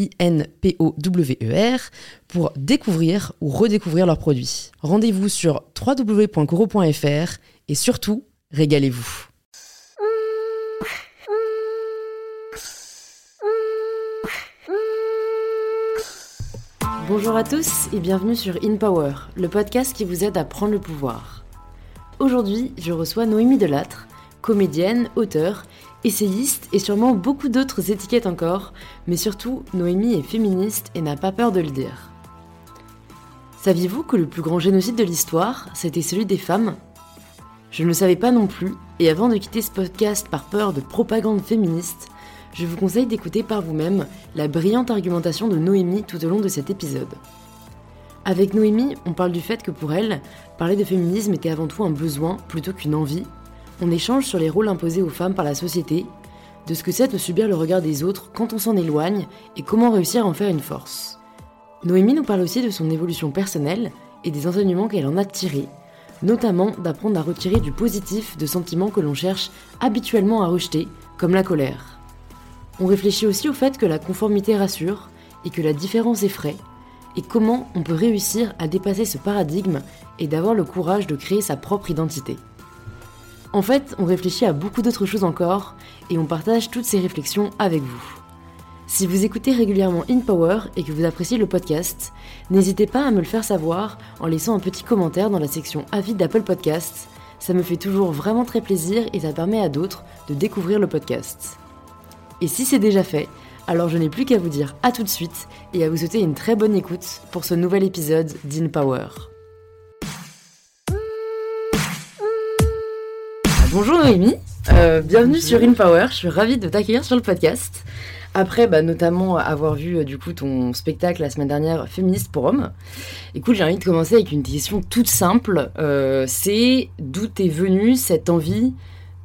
I-N-P-O-W-E-R, pour découvrir ou redécouvrir leurs produits. Rendez-vous sur www.coro.fr et surtout, régalez-vous. Bonjour à tous et bienvenue sur In Power, le podcast qui vous aide à prendre le pouvoir. Aujourd'hui, je reçois Noémie Delattre, comédienne, auteure essayiste et sûrement beaucoup d'autres étiquettes encore, mais surtout, Noémie est féministe et n'a pas peur de le dire. Saviez-vous que le plus grand génocide de l'histoire, c'était celui des femmes? Je ne le savais pas non plus, et avant de quitter ce podcast par peur de propagande féministe, je vous conseille d'écouter par vous-même la brillante argumentation de Noémie tout au long de cet épisode. Avec Noémie, on parle du fait que pour elle, parler de féminisme était avant tout un besoin plutôt qu'une envie, on échange sur les rôles imposés aux femmes par la société, de ce que c'est de subir le regard des autres quand on s'en éloigne et comment réussir à en faire une force. Noémie nous parle aussi de son évolution personnelle et des enseignements qu'elle en a tirés, notamment d'apprendre à retirer du positif de sentiments que l'on cherche habituellement à rejeter, comme la colère. On réfléchit aussi au fait que la conformité rassure et que la différence effraie, et comment on peut réussir à dépasser ce paradigme et d'avoir le courage de créer sa propre identité. En fait, on réfléchit à beaucoup d'autres choses encore et on partage toutes ces réflexions avec vous. Si vous écoutez régulièrement In Power et que vous appréciez le podcast, n'hésitez pas à me le faire savoir en laissant un petit commentaire dans la section avis d'Apple Podcasts. Ça me fait toujours vraiment très plaisir et ça permet à d'autres de découvrir le podcast. Et si c'est déjà fait, alors je n'ai plus qu'à vous dire à tout de suite et à vous souhaiter une très bonne écoute pour ce nouvel épisode d'In Power. Bonjour Noémie, euh, bienvenue sur In Power, je suis ravie de t'accueillir sur le podcast. Après, bah, notamment avoir vu euh, du coup ton spectacle la semaine dernière, Féministe pour hommes. Écoute, j'ai envie de commencer avec une question toute simple. Euh, c'est d'où t'es venue cette envie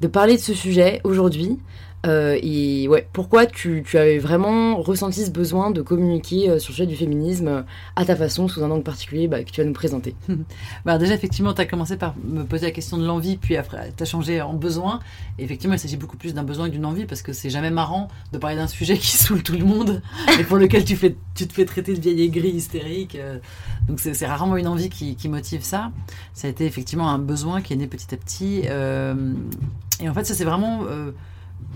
de parler de ce sujet aujourd'hui? Euh, et ouais, pourquoi tu, tu, avais vraiment ressenti ce besoin de communiquer euh, sur le sujet du féminisme euh, à ta façon, sous un angle particulier bah, que tu vas nous présenter bah Déjà, effectivement, tu as commencé par me poser la question de l'envie, puis après, tu as changé en besoin. Et effectivement, il s'agit beaucoup plus d'un besoin que d'une envie, parce que c'est jamais marrant de parler d'un sujet qui saoule tout le monde et pour lequel tu, te fais traiter de vieille aigrie hystérique. donc, c'est rarement une envie qui, motive ça. Ça a été effectivement un besoin qui est né petit à petit. et en fait, ça, c'est vraiment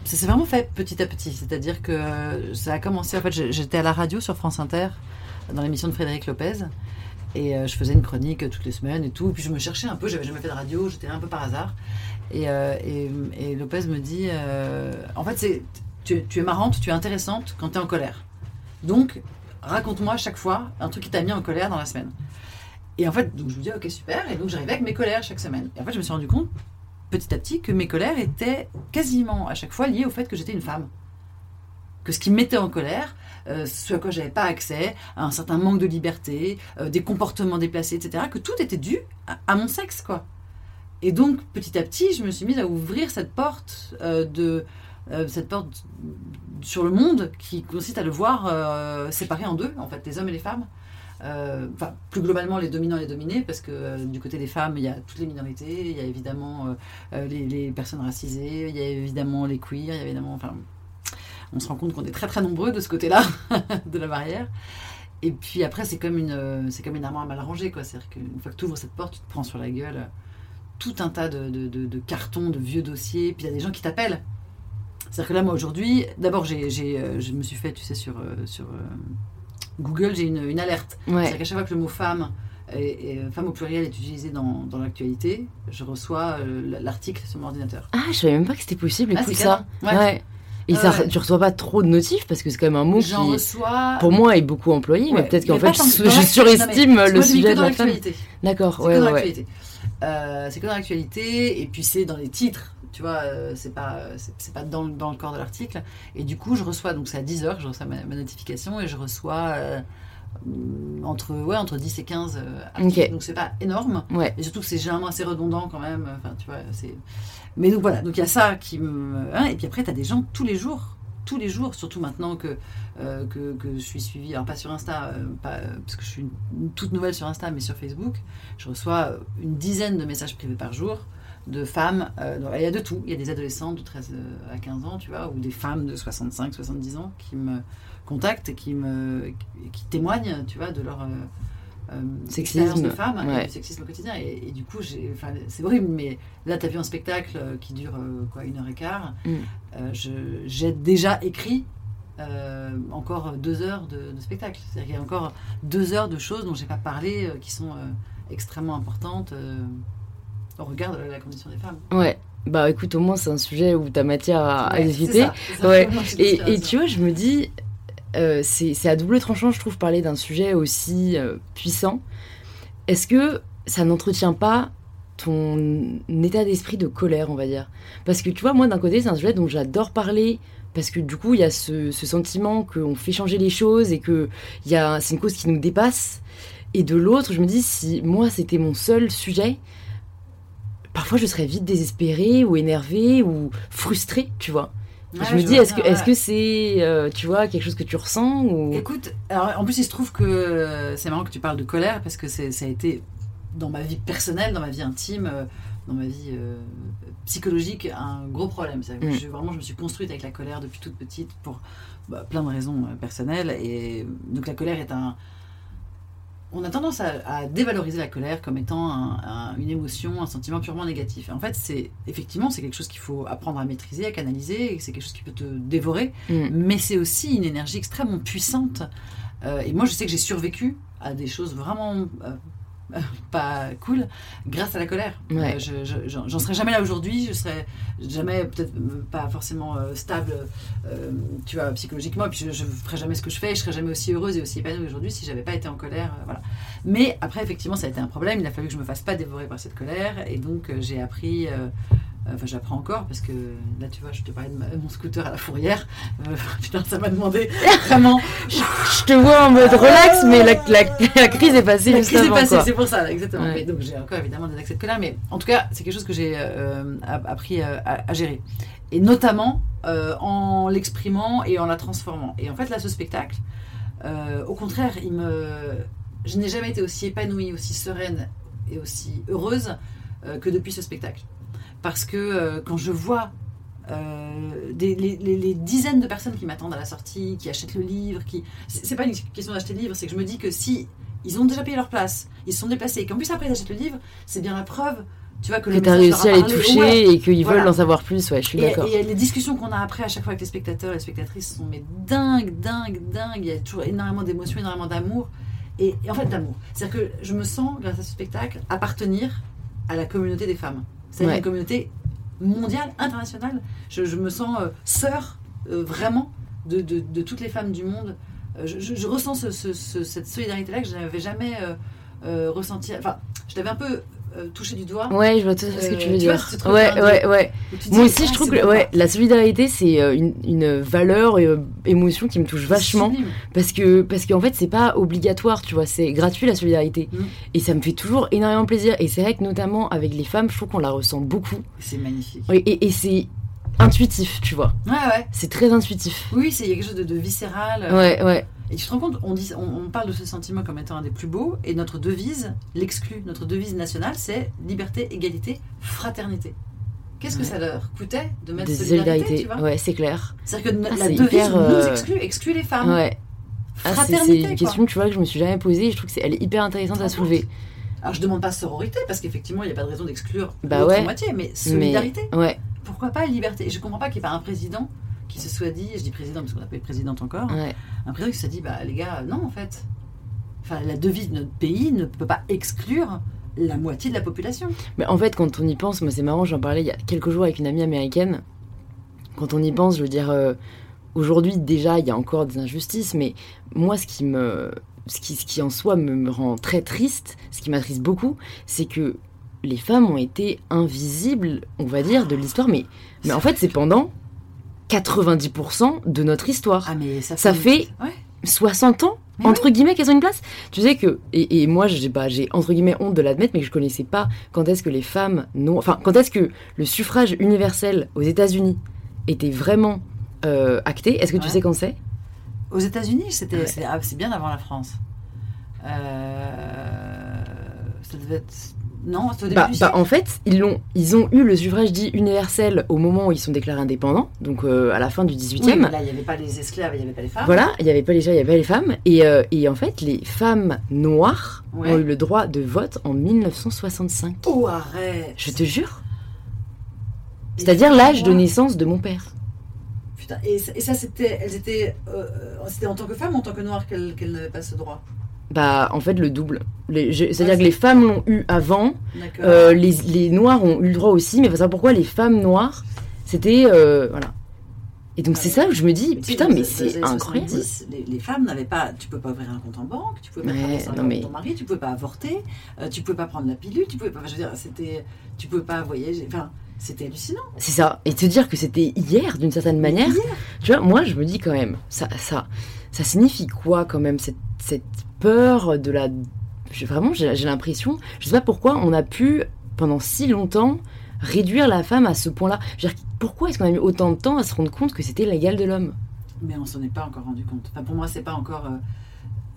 ça s'est vraiment fait petit à petit. C'est-à-dire que euh, ça a commencé. En fait, j'étais à la radio sur France Inter, dans l'émission de Frédéric Lopez. Et euh, je faisais une chronique toutes les semaines et tout. Et puis je me cherchais un peu, j'avais jamais fait de radio, j'étais un peu par hasard. Et, euh, Lopez me dit En fait, tu, tu, es marrante, tu es intéressante quand tu es en colère. Donc, raconte-moi chaque fois un truc qui t'a mis en colère dans la semaine. Et en fait, donc je me dis Ok, super. Et donc j'arrivais avec mes colères chaque semaine. Et en fait, je me suis rendu compte petit à petit que mes colères étaient quasiment à chaque fois liées au fait que j'étais une femme. Que ce qui me mettait en colère, euh, ce à quoi j'avais pas accès, un certain manque de liberté, euh, des comportements déplacés, etc., que tout était dû à, mon sexe, quoi. Et donc, petit à petit, je me suis mise à ouvrir cette porte euh, de cette porte sur le monde qui consiste à le voir séparé en deux, en fait, les hommes et les femmes. Euh, plus globalement les dominants et les dominés, parce que euh, du côté des femmes, il y a toutes les minorités, il y a évidemment euh, les, personnes racisées, il y a évidemment les queers, il y a évidemment, enfin, on se rend compte qu'on est très très nombreux de ce côté-là de la barrière. Et puis après, c'est comme une, c'est comme une armoire mal rangée, quoi. C'est-à-dire qu'une fois que tu ouvres cette porte, tu te prends sur la gueule tout un tas de, cartons, de vieux dossiers, puis il y a des gens qui t'appellent. C'est-à-dire que là, moi aujourd'hui, d'abord, j'ai, je me suis fait, tu sais, sur Google, j'ai une, alerte. C'est-à-dire qu'à chaque fois que le mot femme et, et femme au pluriel est utilisé dans, dans l'actualité, je reçois euh, l'article sur mon ordinateur. Ah, je savais même pas que c'était possible, Ah, écoute c'est ça. Ouais. Et ça, tu reçois pas trop de notifs parce que c'est quand même un mot qui, reçois. pour moi, est beaucoup employé, mais peut-être qu'en fait, je, je surestime non, le sujet que de la femme. D'accord, ouais, que dans ouais. Euh, c'est que dans l'actualité, et puis c'est dans les titres, tu vois, euh, c'est pas, c'est, c'est pas dans, le- dans le corps de l'article. Et du coup, je reçois, donc c'est à 10h que je reçois ma, ma notification, et je reçois euh, entre, ouais, entre 10 et 15 euh, articles. Ok. Donc c'est pas énorme, Ouais. et surtout que c'est généralement assez redondant quand même. Enfin, tu vois, c'est... Mais donc voilà, donc il y a ça qui me. hein, et puis après, tu as des gens tous les jours. Tous les jours, surtout maintenant que, euh, que, que je suis suivie, alors pas sur Insta, euh, pas, euh, parce que je suis une- une toute nouvelle sur Insta, mais sur Facebook, je reçois euh, une dizaine de messages privés par jour de femmes. euh, il y a de tout. Il y a des adolescentes de 13 à 15 ans, tu vois, ou des femmes de 65, 70 ans qui me contactent et qui, me, qui témoignent, tu vois, de leur. euh, euh, Sexisme, de femme et ouais. du sexisme au quotidien. Et, et du coup, c'est horrible, mais là, tu as vu un spectacle euh, qui dure euh, quoi, une heure et quart. Mm. Euh, je, j'ai déjà écrit euh, encore deux heures de, de spectacle. C'est-à-dire qu'il y a encore deux heures de choses dont j'ai pas parlé euh, qui sont euh, extrêmement importantes euh, au regard de la condition des femmes. Ouais. Bah écoute, au moins, c'est un sujet où t'as matière à, à Ouais, Et, tu vois, je me dis, euh, c'est à double tranchant, je trouve, parler d'un sujet aussi euh, puissant. Est-ce que ça n'entretient pas ton état d'esprit de colère, on va dire? Parce que tu vois, moi, d'un côté, c'est un sujet dont j'adore parler. Parce que du coup, il y a ce, ce sentiment qu'on fait changer les choses et que c'est une cause qui nous dépasse. Et de l'autre, je me dis, si moi, c'était mon seul sujet, parfois je serais vite désespérée ou énervée ou frustrée, tu vois. Ouais, je me je dis, est-ce que c'est, euh, tu vois, quelque chose que tu ressens ou... Écoute, alors en plus il se trouve que euh, c'est marrant que tu parles de colère parce que ça a été dans ma vie personnelle, dans ma vie intime, euh, dans ma vie euh, psychologique un gros problème. Mm. je, vraiment je me suis construite avec la colère depuis toute petite pour bah, plein de raisons personnelles et donc la colère est un on a tendance à, à dévaloriser la colère comme étant un- un- une émotion, un sentiment purement négatif. Et en fait, c'est effectivement c'est quelque chose qu'il faut apprendre à maîtriser, à canaliser, et c'est quelque chose qui peut te dévorer Mm. mais c'est aussi une énergie extrêmement puissante. Euh, et moi, je sais que j'ai survécu à des choses vraiment euh, pas cool grâce à la colère. Ouais. Euh, je- je- j'en j'en serais jamais là aujourd'hui, je serais jamais peut-être euh, pas forcément euh, stable, euh, tu vois, psychologiquement, et puis je, je ferais jamais ce que je fais, je serais jamais aussi heureuse et aussi épanouie aujourd'hui si j'avais pas été en colère, voilà. Mais après, effectivement, ça a été un problème. Il a fallu que je me fasse pas dévorer par cette colère, et donc j'ai appris. Euh, Enfin, j'apprends encore parce que là, tu vois, je te parlais de ma- mon scooter à la fourrière. Euh, putain, ça m'a demandé vraiment. Je te vois en mode relax, mais la, la- la crise est passée La crise est passée, c'est pour ça, exactement. Ouais. Mais donc j'ai encore évidemment des accès de colère, mais en tout cas, c'est quelque chose que j'ai euh, app- appris euh, à, à gérer. Et notamment euh, en l'exprimant et en la transformant. Et en fait, là, ce spectacle, euh, au contraire, il me... je n'ai jamais été aussi épanouie, aussi sereine et aussi heureuse euh, que depuis ce spectacle. Parce que euh, quand je vois euh, des, les, les- les dizaines de personnes qui m'attendent à la sortie, qui achètent le livre, qui c'est pas une question d'acheter le livre, c'est que je me dis que si ils ont déjà payé leur place, ils se sont déplacés, et qu'en plus après ils achètent le livre, c'est bien la preuve, tu vois que Que message leur réussi à les toucher Ouais. et qu'ils Voilà. veulent en savoir plus, ouais, je suis d'accord. et les discussions qu'on a après à chaque fois avec les spectateurs, les spectatrices sont mais dingues, dingues, dingues. Il y a toujours énormément d'émotions, énormément d'amour. Et, et en fait, d'amour. C'est-à-dire que je me sens, grâce à ce spectacle, appartenir à la communauté des femmes. C'est-à-dire Ouais. une communauté mondiale, internationale. Je, je me sens euh, sœur, euh, vraiment, de, de- de toutes les femmes du monde. Euh, je, je- je ressens ce- ce- ce- cette solidarité-là que je n'avais jamais ressentie. Enfin, je l'avais un peu euh, touché du doigt. Ouais, je vois tout ce que Euh, tu veux tu vois, dire. ce truc ouais, ouais, ouais. Moi aussi, je trouve que ouais, la solidarité, c'est euh, une, une valeur et euh, émotion qui me touche vachement. Parce que parce qu'en fait, c'est pas obligatoire, tu vois, c'est gratuit la solidarité. Mm. Et ça me fait toujours énormément plaisir. Et c'est vrai que notamment avec les femmes, je trouve qu'on la ressent beaucoup. C'est magnifique. Et, et- et c'est intuitif, tu vois. Ouais, ouais. C'est très intuitif. Oui, c'est quelque chose de, de viscéral. euh, Ouais, ouais. Et tu te rends compte, on, dit, on, on parle de ce sentiment comme étant un des plus beaux, et notre devise l'exclut. Notre devise nationale, c'est liberté, égalité, fraternité. Qu'est-ce que Ouais. ça leur coûtait de mettre De solidarité, solidarité. tu vois? Ouais, c'est clair. C'est-à-dire que Ah, la devise hyper, nous euh, exclut, exclut les femmes. Ouais. Ah, c'est- une question, tu vois, que je me suis jamais posée. Et je trouve que c'est elle est hyper intéressante à soulever. Alors je demande pas sororité, parce qu'effectivement, il n'y a pas de raison d'exclure Bah l'autre ouais. moitié, mais solidarité. Mais ouais, Pourquoi pas liberté? Et je comprends pas qu'il n'y ait pas un président qui se soit dit, je dis président parce qu'on n'a pas eu de présidente encore, ouais. un président qui se dit, bah les gars, non en fait, enfin, la devise de notre pays ne peut pas exclure la moitié de la population. Mais en fait, quand on y pense, moi c'est marrant, j'en parlais il y a quelques jours avec une amie américaine. Quand on y pense, je veux dire, euh, aujourd'hui déjà, il y a encore des injustices, mais moi, ce qui me, ce qui, ce qui en soi me, me rend très triste, ce qui m'attriste beaucoup, c'est que les femmes ont été invisibles, on va dire, de l'histoire, mais, mais en fait, c'est pendant 90% de notre histoire. Ah, mais ça, Ça fait Ouais. 60 ans Mais entre guillemets qu'elles ont une place. Tu sais que et, et moi j'ai j'ai entre guillemets honte de l'admettre mais je connaissais pas quand est-ce que les femmes non enfin quand est-ce que le suffrage universel aux États-Unis était vraiment euh, acté. Est-ce que tu sais quand c'est? Aux États-Unis, c'était, Ouais. c'est, ah, c'est bien avant la France. Euh, ça devait être. Non, c'était au début bah, du bah, en fait, ils l'ont ils ont eu le suffrage dit universel au moment où ils sont déclarés indépendants, donc euh, à la fin du 18e. Oui, mais là, il n'y avait pas les esclaves, il n'y avait pas les femmes. Voilà, il n'y avait pas les gens, il y avait pas les femmes. Et, euh, et en fait, les femmes noires Ouais. ont eu le droit de vote en 1965. Oh, arrête Je te jure. C'est-à-dire l'âge de naissance de mon père. Putain, et, ça- c'était, elles étaient, euh, euh, c'était en tant que femme ou en tant que noire qu'elles, qu'elles n'avaient pas ce droit? Bah, en fait, le double. C'est-à-dire Ouais, que les femmes l'ont eu avant, euh, les, les noirs ont eu le droit aussi, mais faut savoir pourquoi les femmes noires, c'était. euh, voilà. Et donc, Ah c'est ça où je me dis, Mais putain, mais c'est incroyable. 70, les, les femmes n'avaient pas. Tu peux pas ouvrir un compte en banque, tu pouvais pas Ouais, salaire mais- ton mari, tu pouvais pas avorter, euh, tu pouvais pas prendre la pilule, tu pouvais pas. Je veux dire, c'était. Tu pouvais pas voyager. Enfin, c'était hallucinant. C'est ça. Et te dire que c'était hier, d'une certaine manière. Hier. Tu vois, moi, je me dis quand même, ça, ça, ça signifie quoi quand même, cette, cette peur de la. Vraiment, j'ai l'impression, je sais pas pourquoi, on a pu, pendant si longtemps, réduire la femme à ce point-là. Pourquoi est-ce qu'on a mis autant de temps à se rendre compte que c'était l'égal de l'homme? Mais on s'en est pas encore rendu compte. Enfin, pour moi, c'est pas encore. euh,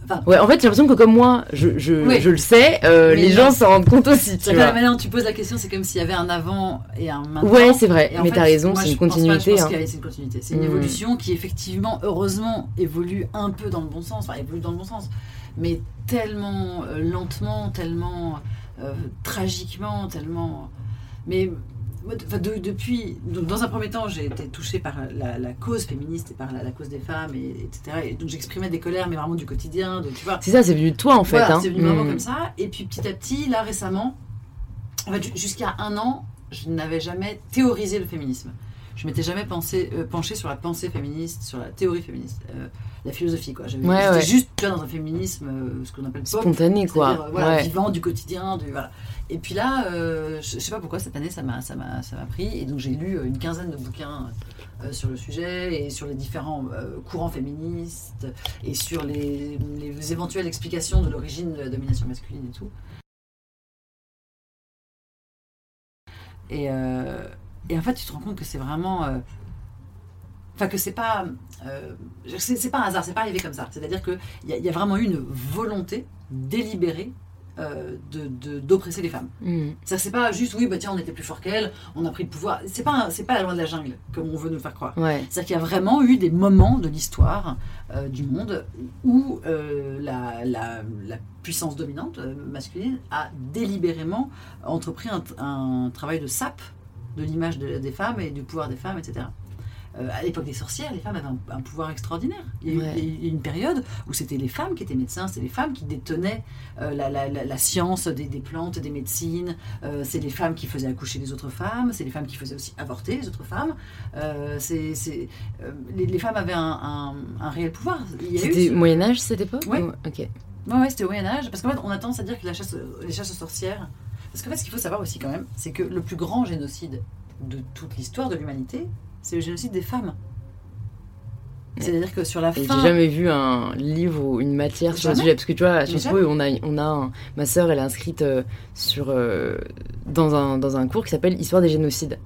Enfin, Ouais, en fait, j'ai l'impression que comme moi, je, je, Oui. je le sais, euh, les gens s'en rendent compte aussi, tu vois. maintenant, tu poses la question, c'est comme s'il y avait un avant et un maintenant. Ouais, c'est vrai, Et mais t'as raison, c'est une continuité. hein. c'est une continuité. C'est une Mm. évolution qui, effectivement, heureusement, évolue un peu dans le bon sens. Enfin, évolue dans le bon sens. Mais tellement euh, lentement, tellement euh, tragiquement, tellement. Mais. enfin, de- depuis, donc, dans un premier temps, j'ai été touchée par la, la cause féministe et par la, la cause des femmes, et, etc. Et donc j'exprimais des colères, mais vraiment du quotidien, de, tu vois. C'est ça, c'est venu de toi en fait. Voilà, hein. c'est venu vraiment Mm. comme ça. Et puis petit à petit, là récemment, en fait, ju- jusqu'à un an, je n'avais jamais théorisé le féminisme. Je m'étais jamais pensé, euh, penché sur la pensée féministe, sur la théorie féministe, euh, la philosophie quoi. Ouais, J'étais ouais. juste tu vois, dans un féminisme, euh, ce qu'on appelle pop, Spontané quoi. voilà, ouais. vivant du quotidien, du voilà. Et puis là, je, je sais pas pourquoi cette année ça m'a ça m'a ça m'a pris et donc j'ai lu une quinzaine de bouquins sur le sujet et sur les différents courants féministes et sur les, les éventuelles explications de l'origine de la domination masculine et tout. Et, et en fait, tu te rends compte que c'est vraiment. euh, Enfin, que c'est pas. euh, c'est pas un hasard, c'est pas arrivé comme ça. C'est-à-dire qu'il y, y a vraiment eu une volonté délibérée euh, de- de- d'oppresser les femmes. Mm. Ça, c'est pas juste, oui, bah tiens, on était plus fort qu'elles, on a pris le pouvoir. C'est pas, c'est pas la loi de la jungle, comme on veut nous faire croire. Ouais. C'est-à-dire qu'il y a vraiment eu des moments de l'histoire euh, du monde où la, la- la puissance dominante masculine a délibérément entrepris un, un travail de sape de l'image de- des femmes et du pouvoir des femmes, etc. Euh, à l'époque des sorcières, les femmes avaient un, un pouvoir extraordinaire. Il y a eu- Ouais. il y a eu une période où c'était les femmes qui étaient médecins, c'était les femmes qui détenaient euh, la, la- la- la science des, des plantes, des médecines. Euh, c'est les femmes qui faisaient accoucher les autres femmes, c'est les femmes qui faisaient aussi avorter les autres femmes. C'est, c'est- les, les femmes avaient un, un- un réel pouvoir. Eu C'était ce- Moyen-Âge cette époque Ouais. ou- Ok. Ouais, ouais, c'était au Moyen-Âge. Parce qu'en fait, on a tendance à dire que la chasse, les chasses aux sorcières. Parce qu'en fait, ce qu'il faut savoir aussi, quand même, c'est que le plus grand génocide de toute l'histoire de l'humanité, c'est le génocide des femmes. C'est-à-dire que sur la Et fin. J'ai jamais vu un livre ou une matière sur le sujet parce que tu vois, à Sciences Po, on a, on a un- ma sœur, elle est inscrite euh, sur euh, dans un dans un cours qui s'appelle Histoire des génocides.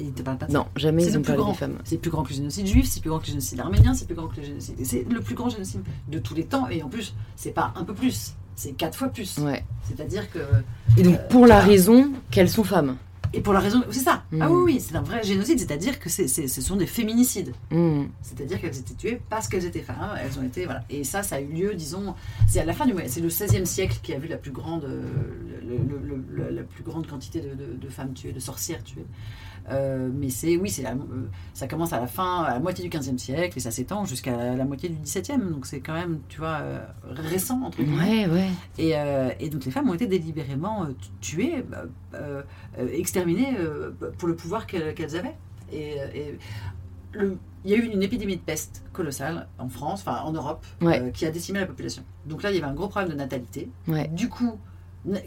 Il te parle pas de ça. Non, jamais ils ont parlé grand. des femmes. C'est plus grand que le génocide juif, c'est plus grand que le génocide arménien, c'est plus grand que le génocide. C'est le plus grand génocide de tous les temps. Et en plus, c'est pas un peu plus, c'est quatre fois plus. Ouais. C'est-à-dire que. Et donc pour la raison qu'elles sont femmes. Et pour la raison. C'est ça. Mm. Ah oui, oui, c'est un vrai génocide, c'est-à-dire que c'est- c'est- ce sont des féminicides. Mm. C'est-à-dire qu'elles étaient tuées parce qu'elles étaient femmes. Elles ont été voilà. Et ça, ça a eu lieu, disons, c'est à la fin du c'est le XVIe siècle qui a vu la plus grande, euh, la plus grande quantité de, femmes tuées, de sorcières tuées. Euh, mais c'est, oui, c'est ça commence à la fin, à la moitié du 15e siècle et ça s'étend jusqu'à la, moitié du 17e. Donc c'est quand même, tu vois, récent, entre guillemets. Ouais, ouais. Et, et, donc les femmes ont été délibérément tuées, exterminées pour le pouvoir qu'elles avaient. Et, et il y a eu une épidémie de peste colossale en France, enfin en Europe, euh, qui a décimé la population. Donc là, il y avait un gros problème de natalité. Du coup,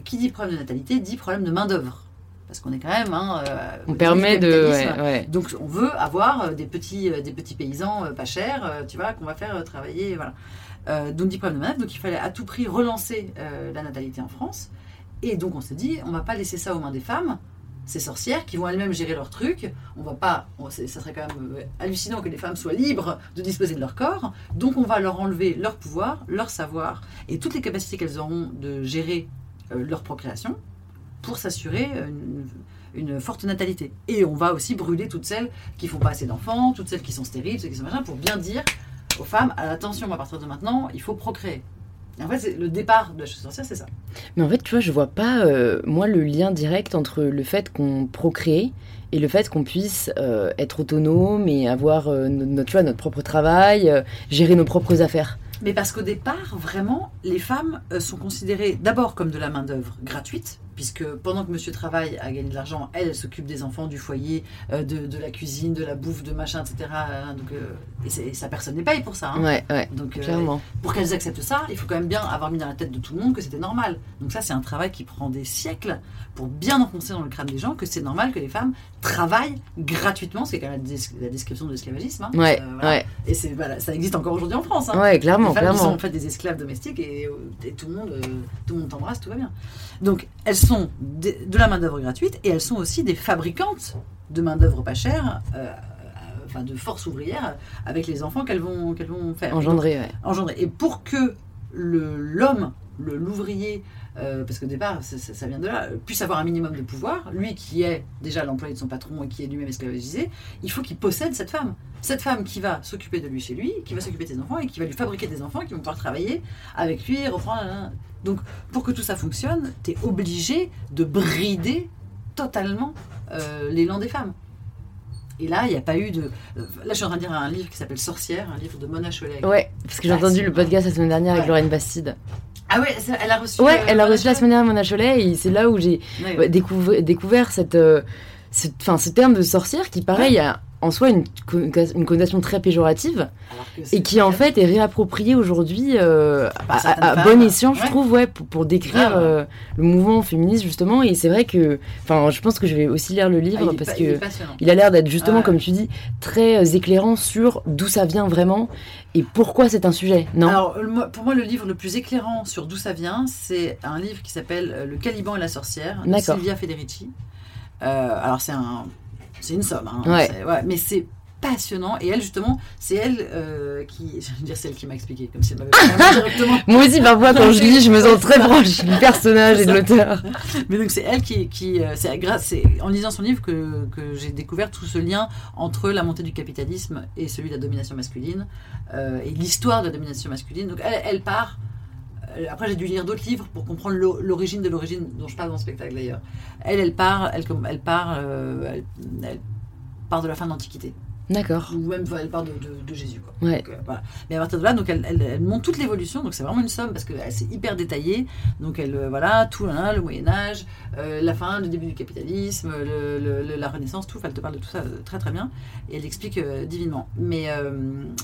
qui dit problème de natalité dit problème de main-d'œuvre. Parce qu'on est quand même. Hein, euh, on permet de. Donc on veut avoir euh, des petits, des petits paysans pas chers, tu vois, qu'on va faire travailler. Voilà. donc dit problème de main-d'œuvre. Donc il fallait à tout prix relancer la natalité en France. Et donc on s'est dit, on ne va pas laisser ça aux mains des femmes ces sorcières qui vont elles-mêmes gérer leurs trucs. On va pas, ça serait quand même euh, hallucinant que les femmes soient libres de disposer de leur corps. Donc on va leur enlever leur pouvoir, leur savoir et toutes les capacités qu'elles auront de gérer euh, leur procréation pour s'assurer une, forte natalité. Et on va aussi brûler toutes celles qui font pas assez d'enfants, toutes celles qui sont stériles, celles qui sont machin, pour bien dire aux femmes attention, à partir de maintenant, il faut procréer. En fait, le départ de la chose sorcière, c'est ça. Mais en fait, tu vois, je vois pas, euh, moi, le lien direct entre le fait qu'on procrée et le fait qu'on puisse euh, être autonome et avoir euh, notre, tu vois, notre propre travail, gérer nos propres affaires. Mais parce qu'au départ, vraiment, les femmes sont considérées d'abord comme de la main-d'œuvre gratuite, puisque pendant que monsieur travaille à gagner de l'argent, elle, elle s'occupe des enfants, du foyer, euh, de, la cuisine, de la bouffe, de machin, etc. Hein, donc, euh, et, ça, personne n'est payé pour ça. Hein. Ouais, ouais, donc, euh, clairement. Pour qu'elles acceptent ça, il faut quand même bien avoir mis dans la tête de tout le monde que c'était normal. Donc ça, c'est un travail qui prend des siècles pour bien enfoncer dans le crâne des gens que c'est normal que les femmes travaillent gratuitement, c'est quand même la, description de l'esclavagisme. Hein. Ouais, ouais. Et c'est, voilà, ça existe encore aujourd'hui en France. Ouais, clairement, les femmes, clairement. sont en fait des esclaves domestiques et, tout le monde, tout le monde t'embrasse, tout va bien. Donc elles sont de, la main-d'œuvre gratuite et elles sont aussi des fabricantes de main-d'œuvre pas chère. Euh, enfin, de force ouvrière avec les enfants qu'elles vont, qu'elles vont faire. Engendrer, Engendrer. Et pour que l'homme, l'ouvrier, euh, parce qu'au départ, ça, vient de là, puisse avoir un minimum de pouvoir, lui qui est déjà l'employé de son patron et qui est lui-même esclavagisé, il faut qu'il possède cette femme. Cette femme qui va s'occuper de lui chez lui, qui va s'occuper de ses enfants et qui va lui fabriquer des enfants qui vont pouvoir travailler avec lui reprendre. Donc, pour que tout ça fonctionne, tu es obligé de brider totalement euh, l'élan des femmes. Et là, il n'y a pas eu de. Là, je suis en train de lire un livre qui s'appelle Sorcière, un livre de Mona Chollet. Ouais, parce que j'ai entendu le podcast la semaine dernière avec Lorraine Bastide. Ah ouais, elle a reçu. Ouais, elle a reçu la semaine dernière Mona Cholet et c'est là où j'ai découvert, cette, euh, ce, ce terme de sorcière qui, pareil, a en soi une, une connotation très péjorative et qui en fait est réappropriée aujourd'hui euh, à, bon escient, je trouve, ouais, pour, décrire euh, le mouvement féministe justement. Et c'est vrai que, enfin, je pense que je vais aussi lire le livre ah, parce que il a l'air d'être justement, comme tu dis, très euh, éclairant sur d'où ça vient vraiment et pourquoi c'est un sujet. Non? Alors pour moi, le livre le plus éclairant sur d'où ça vient, c'est un livre qui s'appelle Le Caliban et la sorcière de Silvia Federici. alors c'est un c'est une somme. Hein. Ouais. mais c'est passionnant. Et elle, justement, c'est elle euh, qui. Je veux dire, c'est elle qui m'a expliqué, comme si elle m'avait directement. Moi aussi, parfois, quand je lis, je me sens très proche du personnage et de l'auteur. Mais donc, c'est elle qui. qui euh, c'est grâce, en lisant son livre que, que j'ai découvert tout ce lien entre la montée du capitalisme et celui de la domination masculine, euh, et l'histoire de la domination masculine. Donc, elle, elle part après, j'ai dû lire d'autres livres pour comprendre l'origine de l'origine dont je parle dans le spectacle d'ailleurs. Elle, elle part, elle, elle part, euh, elle, part de la fin de l'Antiquité. D'accord. Ou même elle part de, de, Jésus. Quoi. Ouais. Euh, voilà. Mais à partir de là, donc elle, elle, montre toute l'évolution. Donc c'est vraiment une somme parce que c'est hyper détaillé. Donc elle, voilà, tout le Moyen Âge, la fin, le début du capitalisme, le, la Renaissance, tout. elle te parle de tout ça très très bien et elle explique divinement. Mais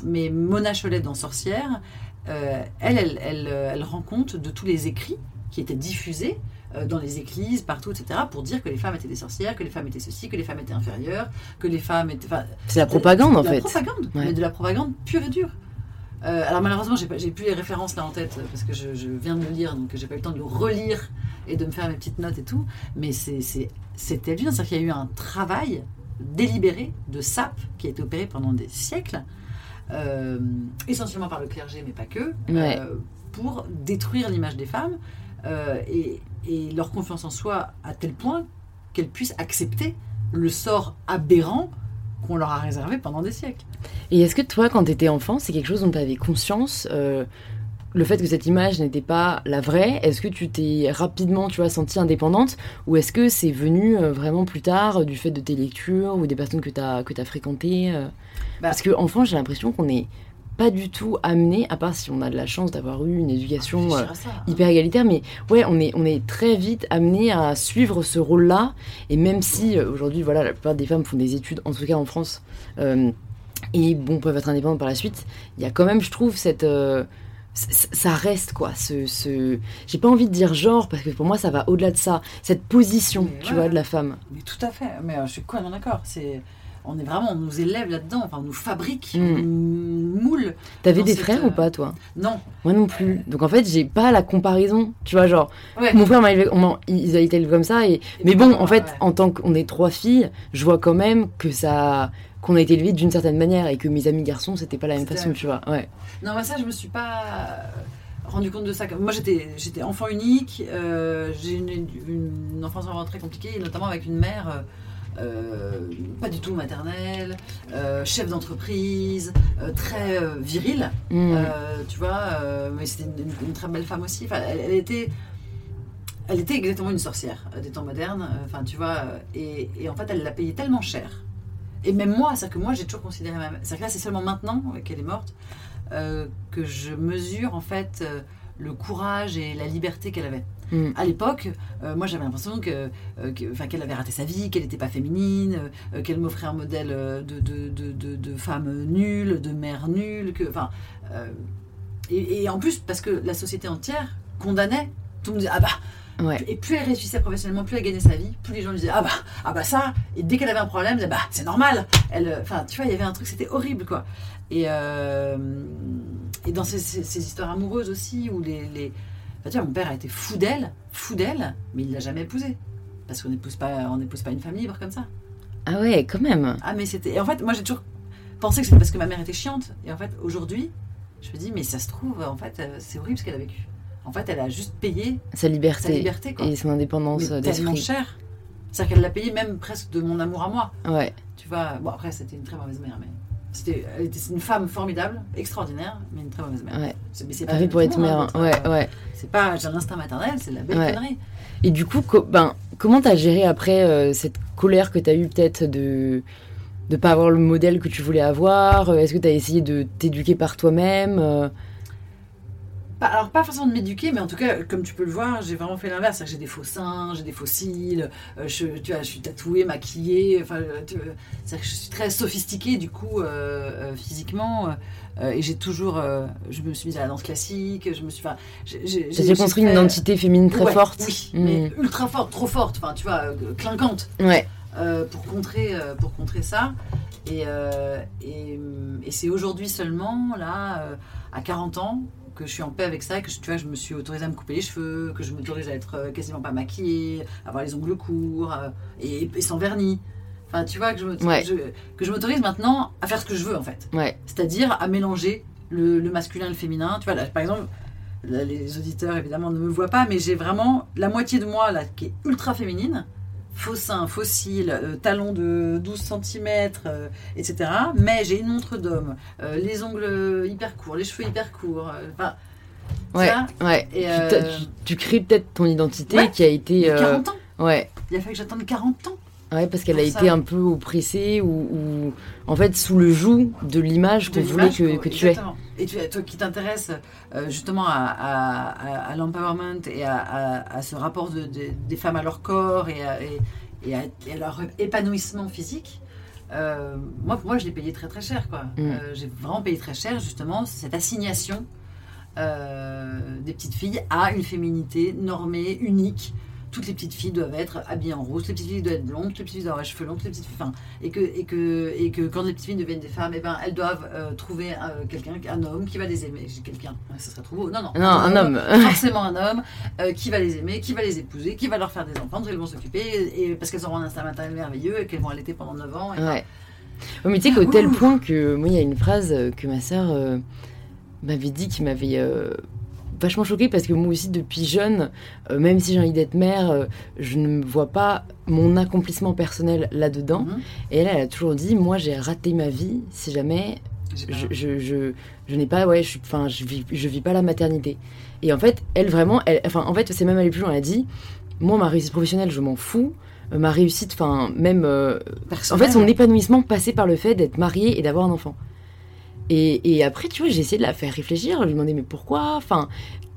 mais Mona Cholet dans Sorcière, euh, elle, elle, euh, elle, rend compte de tous les écrits qui étaient diffusés euh, dans les églises, partout, etc., pour dire que les femmes étaient des sorcières, que les femmes étaient ceci, que les femmes étaient inférieures, que les femmes étaient... C'est la propagande, en fait. La propagande, mais de la propagande pure et dure. alors malheureusement, j'ai, plus les références là en tête parce que je, viens de le lire, donc j'ai pas eu le temps de le relire et de me faire mes petites notes et tout. Mais c'est, c'est, c'était bien, c'est-à-dire qu'il y a eu un travail délibéré de sape qui a été opéré pendant des siècles euh, essentiellement par le clergé, mais pas que, euh, pour détruire l'image des femmes euh, et, leur confiance en soi à tel point qu'elles puissent accepter le sort aberrant qu'on leur a réservé pendant des siècles. Et est-ce que toi, quand tu étais enfant, c'est quelque chose dont tu avais conscience le fait que cette image n'était pas la vraie, est-ce que tu t'es rapidement, tu vois, sentie indépendante ou est-ce que c'est venu vraiment plus tard du fait de tes lectures ou des personnes que tu as, que as fréquentées Bah. Parce qu'en France, j'ai l'impression qu'on n'est pas du tout amené, à part si on a de la chance d'avoir eu une éducation euh, Réfléchir à ça. hyper égalitaire, mais ouais, on est, on est très vite amené à suivre ce rôle-là. Et même si euh, aujourd'hui, voilà, la plupart des femmes font des études, en tout cas en France, euh, et bon, peuvent être indépendantes par la suite, il y a quand même, je trouve, cette. euh, ça reste quoi, ce, ce... j'ai pas envie de dire genre parce que pour moi ça va au-delà de ça, cette position, Mais tu ouais. vois, de la femme. Mais tout à fait. Mais euh, je suis complètement d'accord. C'est, on est vraiment, on nous élève là-dedans. Enfin, on nous fabrique, Mm. on nous moule. T'avais des cette, frères euh, ou pas toi? Non. Moi non plus. Donc en fait j'ai pas la comparaison, tu vois, genre Ouais. mon frère m'a élevé, on ils ont été élevés comme ça et mais bon en fait Ouais. en tant qu'on est trois filles, je vois quand même que ça qu'on a été élevés d'une certaine manière et que mes amis garçons c'était pas la même façon, tu vois. Ouais. Non, mais ça, je me suis pas rendu compte de ça. Moi, j'étais, j'étais enfant unique. euh, j'ai une, une enfance vraiment très compliquée, notamment avec une mère. Euh, pas du tout maternelle, euh, chef d'entreprise, euh, très virile, Mm. tu vois, mais c'était une, très belle femme aussi. Enfin, elle, elle était, elle était exactement une sorcière des temps modernes. euh, Enfin, tu vois, et, et en fait, elle l'a payé tellement cher. Et même moi, c'est-à-dire que moi, j'ai toujours considéré ma mère. C'est-à-dire que là, c'est seulement maintenant qu'elle est morte euh, que je mesure en fait euh, le courage et la liberté qu'elle avait. Mm. À l'époque, euh, moi j'avais l'impression que, euh, qu'elle avait raté sa vie, qu'elle n'était pas féminine, euh, qu'elle m'offrait un modèle euh, de, de, de, de, femme nulle, de mère nulle. Que, euh, et, et en plus, parce que la société entière condamnait, tout le monde disait Ah bah Ouais. Et plus elle réussissait professionnellement, plus elle gagnait sa vie, plus les gens lui disaient Ah bah, ah bah ça Et dès qu'elle avait un problème, Bah c'est normal elle, euh, Enfin, tu vois, il y avait un truc, c'était horrible quoi. Et, euh, et dans ces, ces- ces histoires amoureuses aussi, où les. les... enfin, tu vois, mon père a été fou d'elle, fou d'elle, mais il l'a jamais épousée. Parce qu'on n'épouse pas, on pas une femme libre comme ça. Ah ouais, quand même. Ah, mais c'était. Et en fait, moi j'ai toujours pensé que c'était parce que ma mère était chiante. Et en fait, aujourd'hui, je me dis Mais ça se trouve, en fait, euh, c'est horrible ce qu'elle a vécu. En fait, elle a juste payé Sa liberté, sa liberté quoi. et son indépendance Mais tellement cher. C'est-à-dire qu'elle l'a payé même presque de mon amour à moi. Ouais. Tu vois, bon après c'était une très mauvaise mère, mais c'était, elle était c'est une femme formidable, extraordinaire, mais une très mauvaise mère. Ouais. C'est, mais c'est Pas pour être mère. hein. Ouais, ouais. C'est pas j'ai l'instinct maternel, c'est de la belle Ouais. connerie. Et du coup, co- ben, comment t'as géré après euh, cette colère que t'as eue peut-être de de pas avoir le modèle que tu voulais avoir? Euh, Est-ce que t'as essayé de t'éduquer par toi-même Euh, Pas- alors pas forcément de m'éduquer, mais en tout cas, comme tu peux le voir, j'ai vraiment fait l'inverse. J'ai des faux seins, j'ai des faux cils, euh, je, tu vois, je suis tatouée, maquillée. Enfin, euh, tu- c'est-à-dire que je suis très sophistiquée du coup euh, euh, physiquement. euh, et j'ai toujours, euh, je me suis mise à la danse classique. Je me suis, enfin, j'ai, construit une identité féminine très Ouais, forte. Oui, Mm. mais ultra forte, trop forte. Enfin, tu vois, euh, clinquante. Ouais. euh, pour contrer euh, pour contrer ça et, euh, et, et c'est aujourd'hui seulement là euh, à 40 ans que je suis en paix avec ça que je, tu vois je me suis autorisée à me couper les cheveux que je m'autorise à être euh, quasiment pas maquillée avoir les ongles courts euh, et, et sans vernis enfin tu vois que je me- Ouais. je- que je m'autorise maintenant à faire ce que je veux en fait Ouais. c'est-à-dire à mélanger le, le masculin et le féminin. Tu vois, là, par exemple, là, les auditeurs évidemment ne me voient pas, mais j'ai vraiment la moitié de moi là qui est ultra féminine, faux seins, faux cils, euh, talons de 12 cm, etc. Mais j'ai une montre d'homme, euh, les ongles hyper courts, les cheveux hyper courts. euh, Enfin, Ouais. Ouais. Et, Tu, tu- tu crées peut-être ton identité Ouais. qui a été. j'ai euh, 40 ans. Ouais. Il a fallu que j'attende 40 ans. Ouais, parce qu'elle a été un peu oppressée ou, ou en fait sous le joug de l'image qu'on voulait que, tu aies. Et tu, toi qui t'intéresses euh, justement à, à- à- à l'empowerment et à, ce rapport de- de- des femmes à leur corps et à, et- et à- et à leur épanouissement physique, euh, moi, pour moi, je l'ai payé très très cher. quoi. Mm. Euh, J'ai vraiment payé très cher justement cette assignation des petites filles à une féminité normée, unique. Toutes les petites filles doivent être habillées en rose, toutes les petites filles doivent être blondes, toutes les petites filles doivent avoir les cheveux longs, toutes les petites filles, enfin, et que, et que, et que quand les petites filles deviennent des femmes, eh ben, elles doivent euh, trouver euh, quelqu'un, un homme qui va les aimer. Quelqu'un, ça serait trop beau. Non, non, Non, un homme. forcément un homme euh, qui va les aimer, qui va les épouser, qui va leur faire des enfants, dont elles vont s'occuper, et, et parce qu'elles auront un instinct maternel merveilleux et qu'elles vont allaiter pendant 9 ans. et- Ouais. Ouais, mais tu sais qu'au tel point que moi, il y a une phrase que ma sœur m'avait dit qui m'avait vachement choquée parce que moi aussi, depuis jeune, euh, même si j'ai envie d'être mère, euh, je ne vois pas mon accomplissement personnel là-dedans. Mhm. Et elle, elle a toujours dit Moi, j'ai raté ma vie si jamais je, je, je, je n'ai pas, ouais, je, enfin, je vis, je vis pas la maternité. Et en fait, elle vraiment, elle, enfin, en fait, c'est même allé plus loin. Elle a dit, moi, ma réussite professionnelle, je m'en fous. Euh, Ma réussite, enfin, même, en fait, son épanouissement passait par le fait d'être mariée et d'avoir un enfant. Et, et après, tu vois, j'ai essayé de la faire réfléchir, lui demander mais pourquoi, enfin,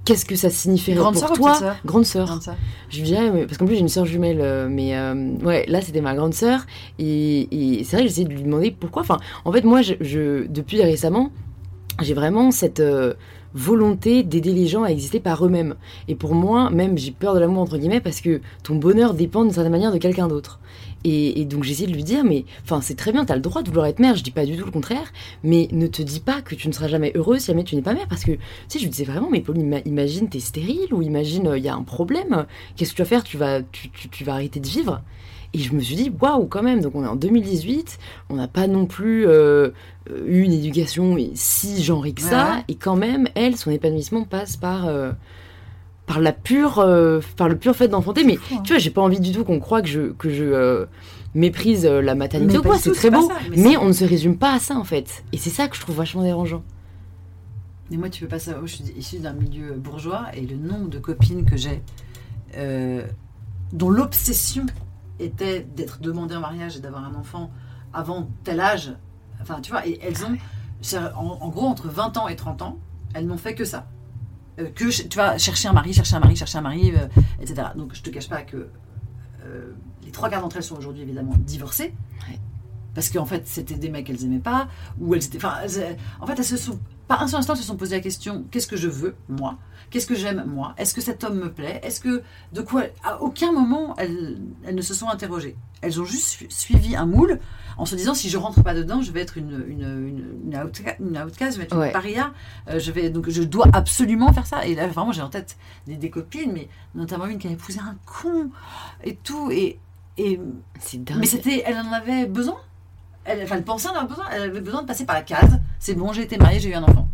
qu'est-ce que ça signifierait Grande pour sœur ou toi, sœur? Grande sœur. Comme ça. Je lui disais, mais- parce qu'en plus j'ai une sœur jumelle, euh, mais euh, ouais, là c'était ma grande sœur, et, et c'est vrai que j'essayais de lui demander pourquoi. Enfin, en fait, moi, je, je- depuis récemment, j'ai vraiment cette euh, volonté d'aider les gens à exister par eux-mêmes. Et pour moi, même, j'ai peur de l'amour entre guillemets parce que ton bonheur dépend d'une certaine manière de quelqu'un d'autre. Et, et donc j'essaie de lui dire, mais enfin c'est très bien, t'as le droit de vouloir être mère, je dis pas du tout le contraire, mais ne te dis pas que tu ne seras jamais heureuse si jamais tu n'es pas mère, parce que tu sais, je lui disais vraiment, mais Pauline, ima- imagine t'es stérile ou imagine il y a un problème, qu'est-ce que tu vas faire? Tu vas, tu, tu- tu vas arrêter de vivre? Et je me suis dit, waouh, quand même, donc on est en 2018, on n'a pas non plus euh, euh, eu une éducation si genrée que ça, ouais. et quand même, elle, son épanouissement passe par. euh, par la pure, euh, par le pur fait d'enfanter, mais fou, hein. tu vois, j'ai pas envie du tout qu'on croie que je, que je euh, méprise euh, la maternité ou quoi, c'est très beau, ça, mais on ne se résume pas à ça en fait, et c'est ça que je trouve vachement dérangeant. Mais moi, tu peux pas savoir. Je suis issue d'un milieu bourgeois et le nombre de copines que j'ai euh, dont l'obsession était d'être demandée en mariage et d'avoir un enfant avant tel âge. Enfin, tu vois, et elles ont, en, en gros, entre 20 ans et 30 ans, elles n'ont fait que ça. Euh, que, tu vois, chercher un mari, chercher un mari, chercher un mari, euh, etc. Donc, je te cache pas que euh, les trois quarts d'entre elles sont aujourd'hui évidemment divorcées. Ouais. Parce qu'en fait, c'était des mecs qu'elles aimaient pas, ou elles étaient. Enfin, en fait, elles se sont. Pas un seul instant, se sont posé la question qu'est-ce que je veux, moi? Qu'est-ce que j'aime, moi? Est-ce que cet homme me plaît? Est-ce que. De quoi À aucun moment, elles, elles ne se sont interrogées. Elles ont juste su- suivi un moule en se disant si je rentre pas dedans, je vais être une, une, une, une, outca- une outcast, je vais être Ouais. une paria. euh, je vais, donc, je dois absolument faire ça. Et là, vraiment, j'ai en tête des, des copines, mais notamment une qui a épousé un con et tout. Et. et C'est dingue. mais c'était, elle en avait besoin. Elle, enfin, elle pensait en avoir besoin. Elle avait besoin de passer par la case. C'est bon, j'ai été mariée, j'ai eu un enfant.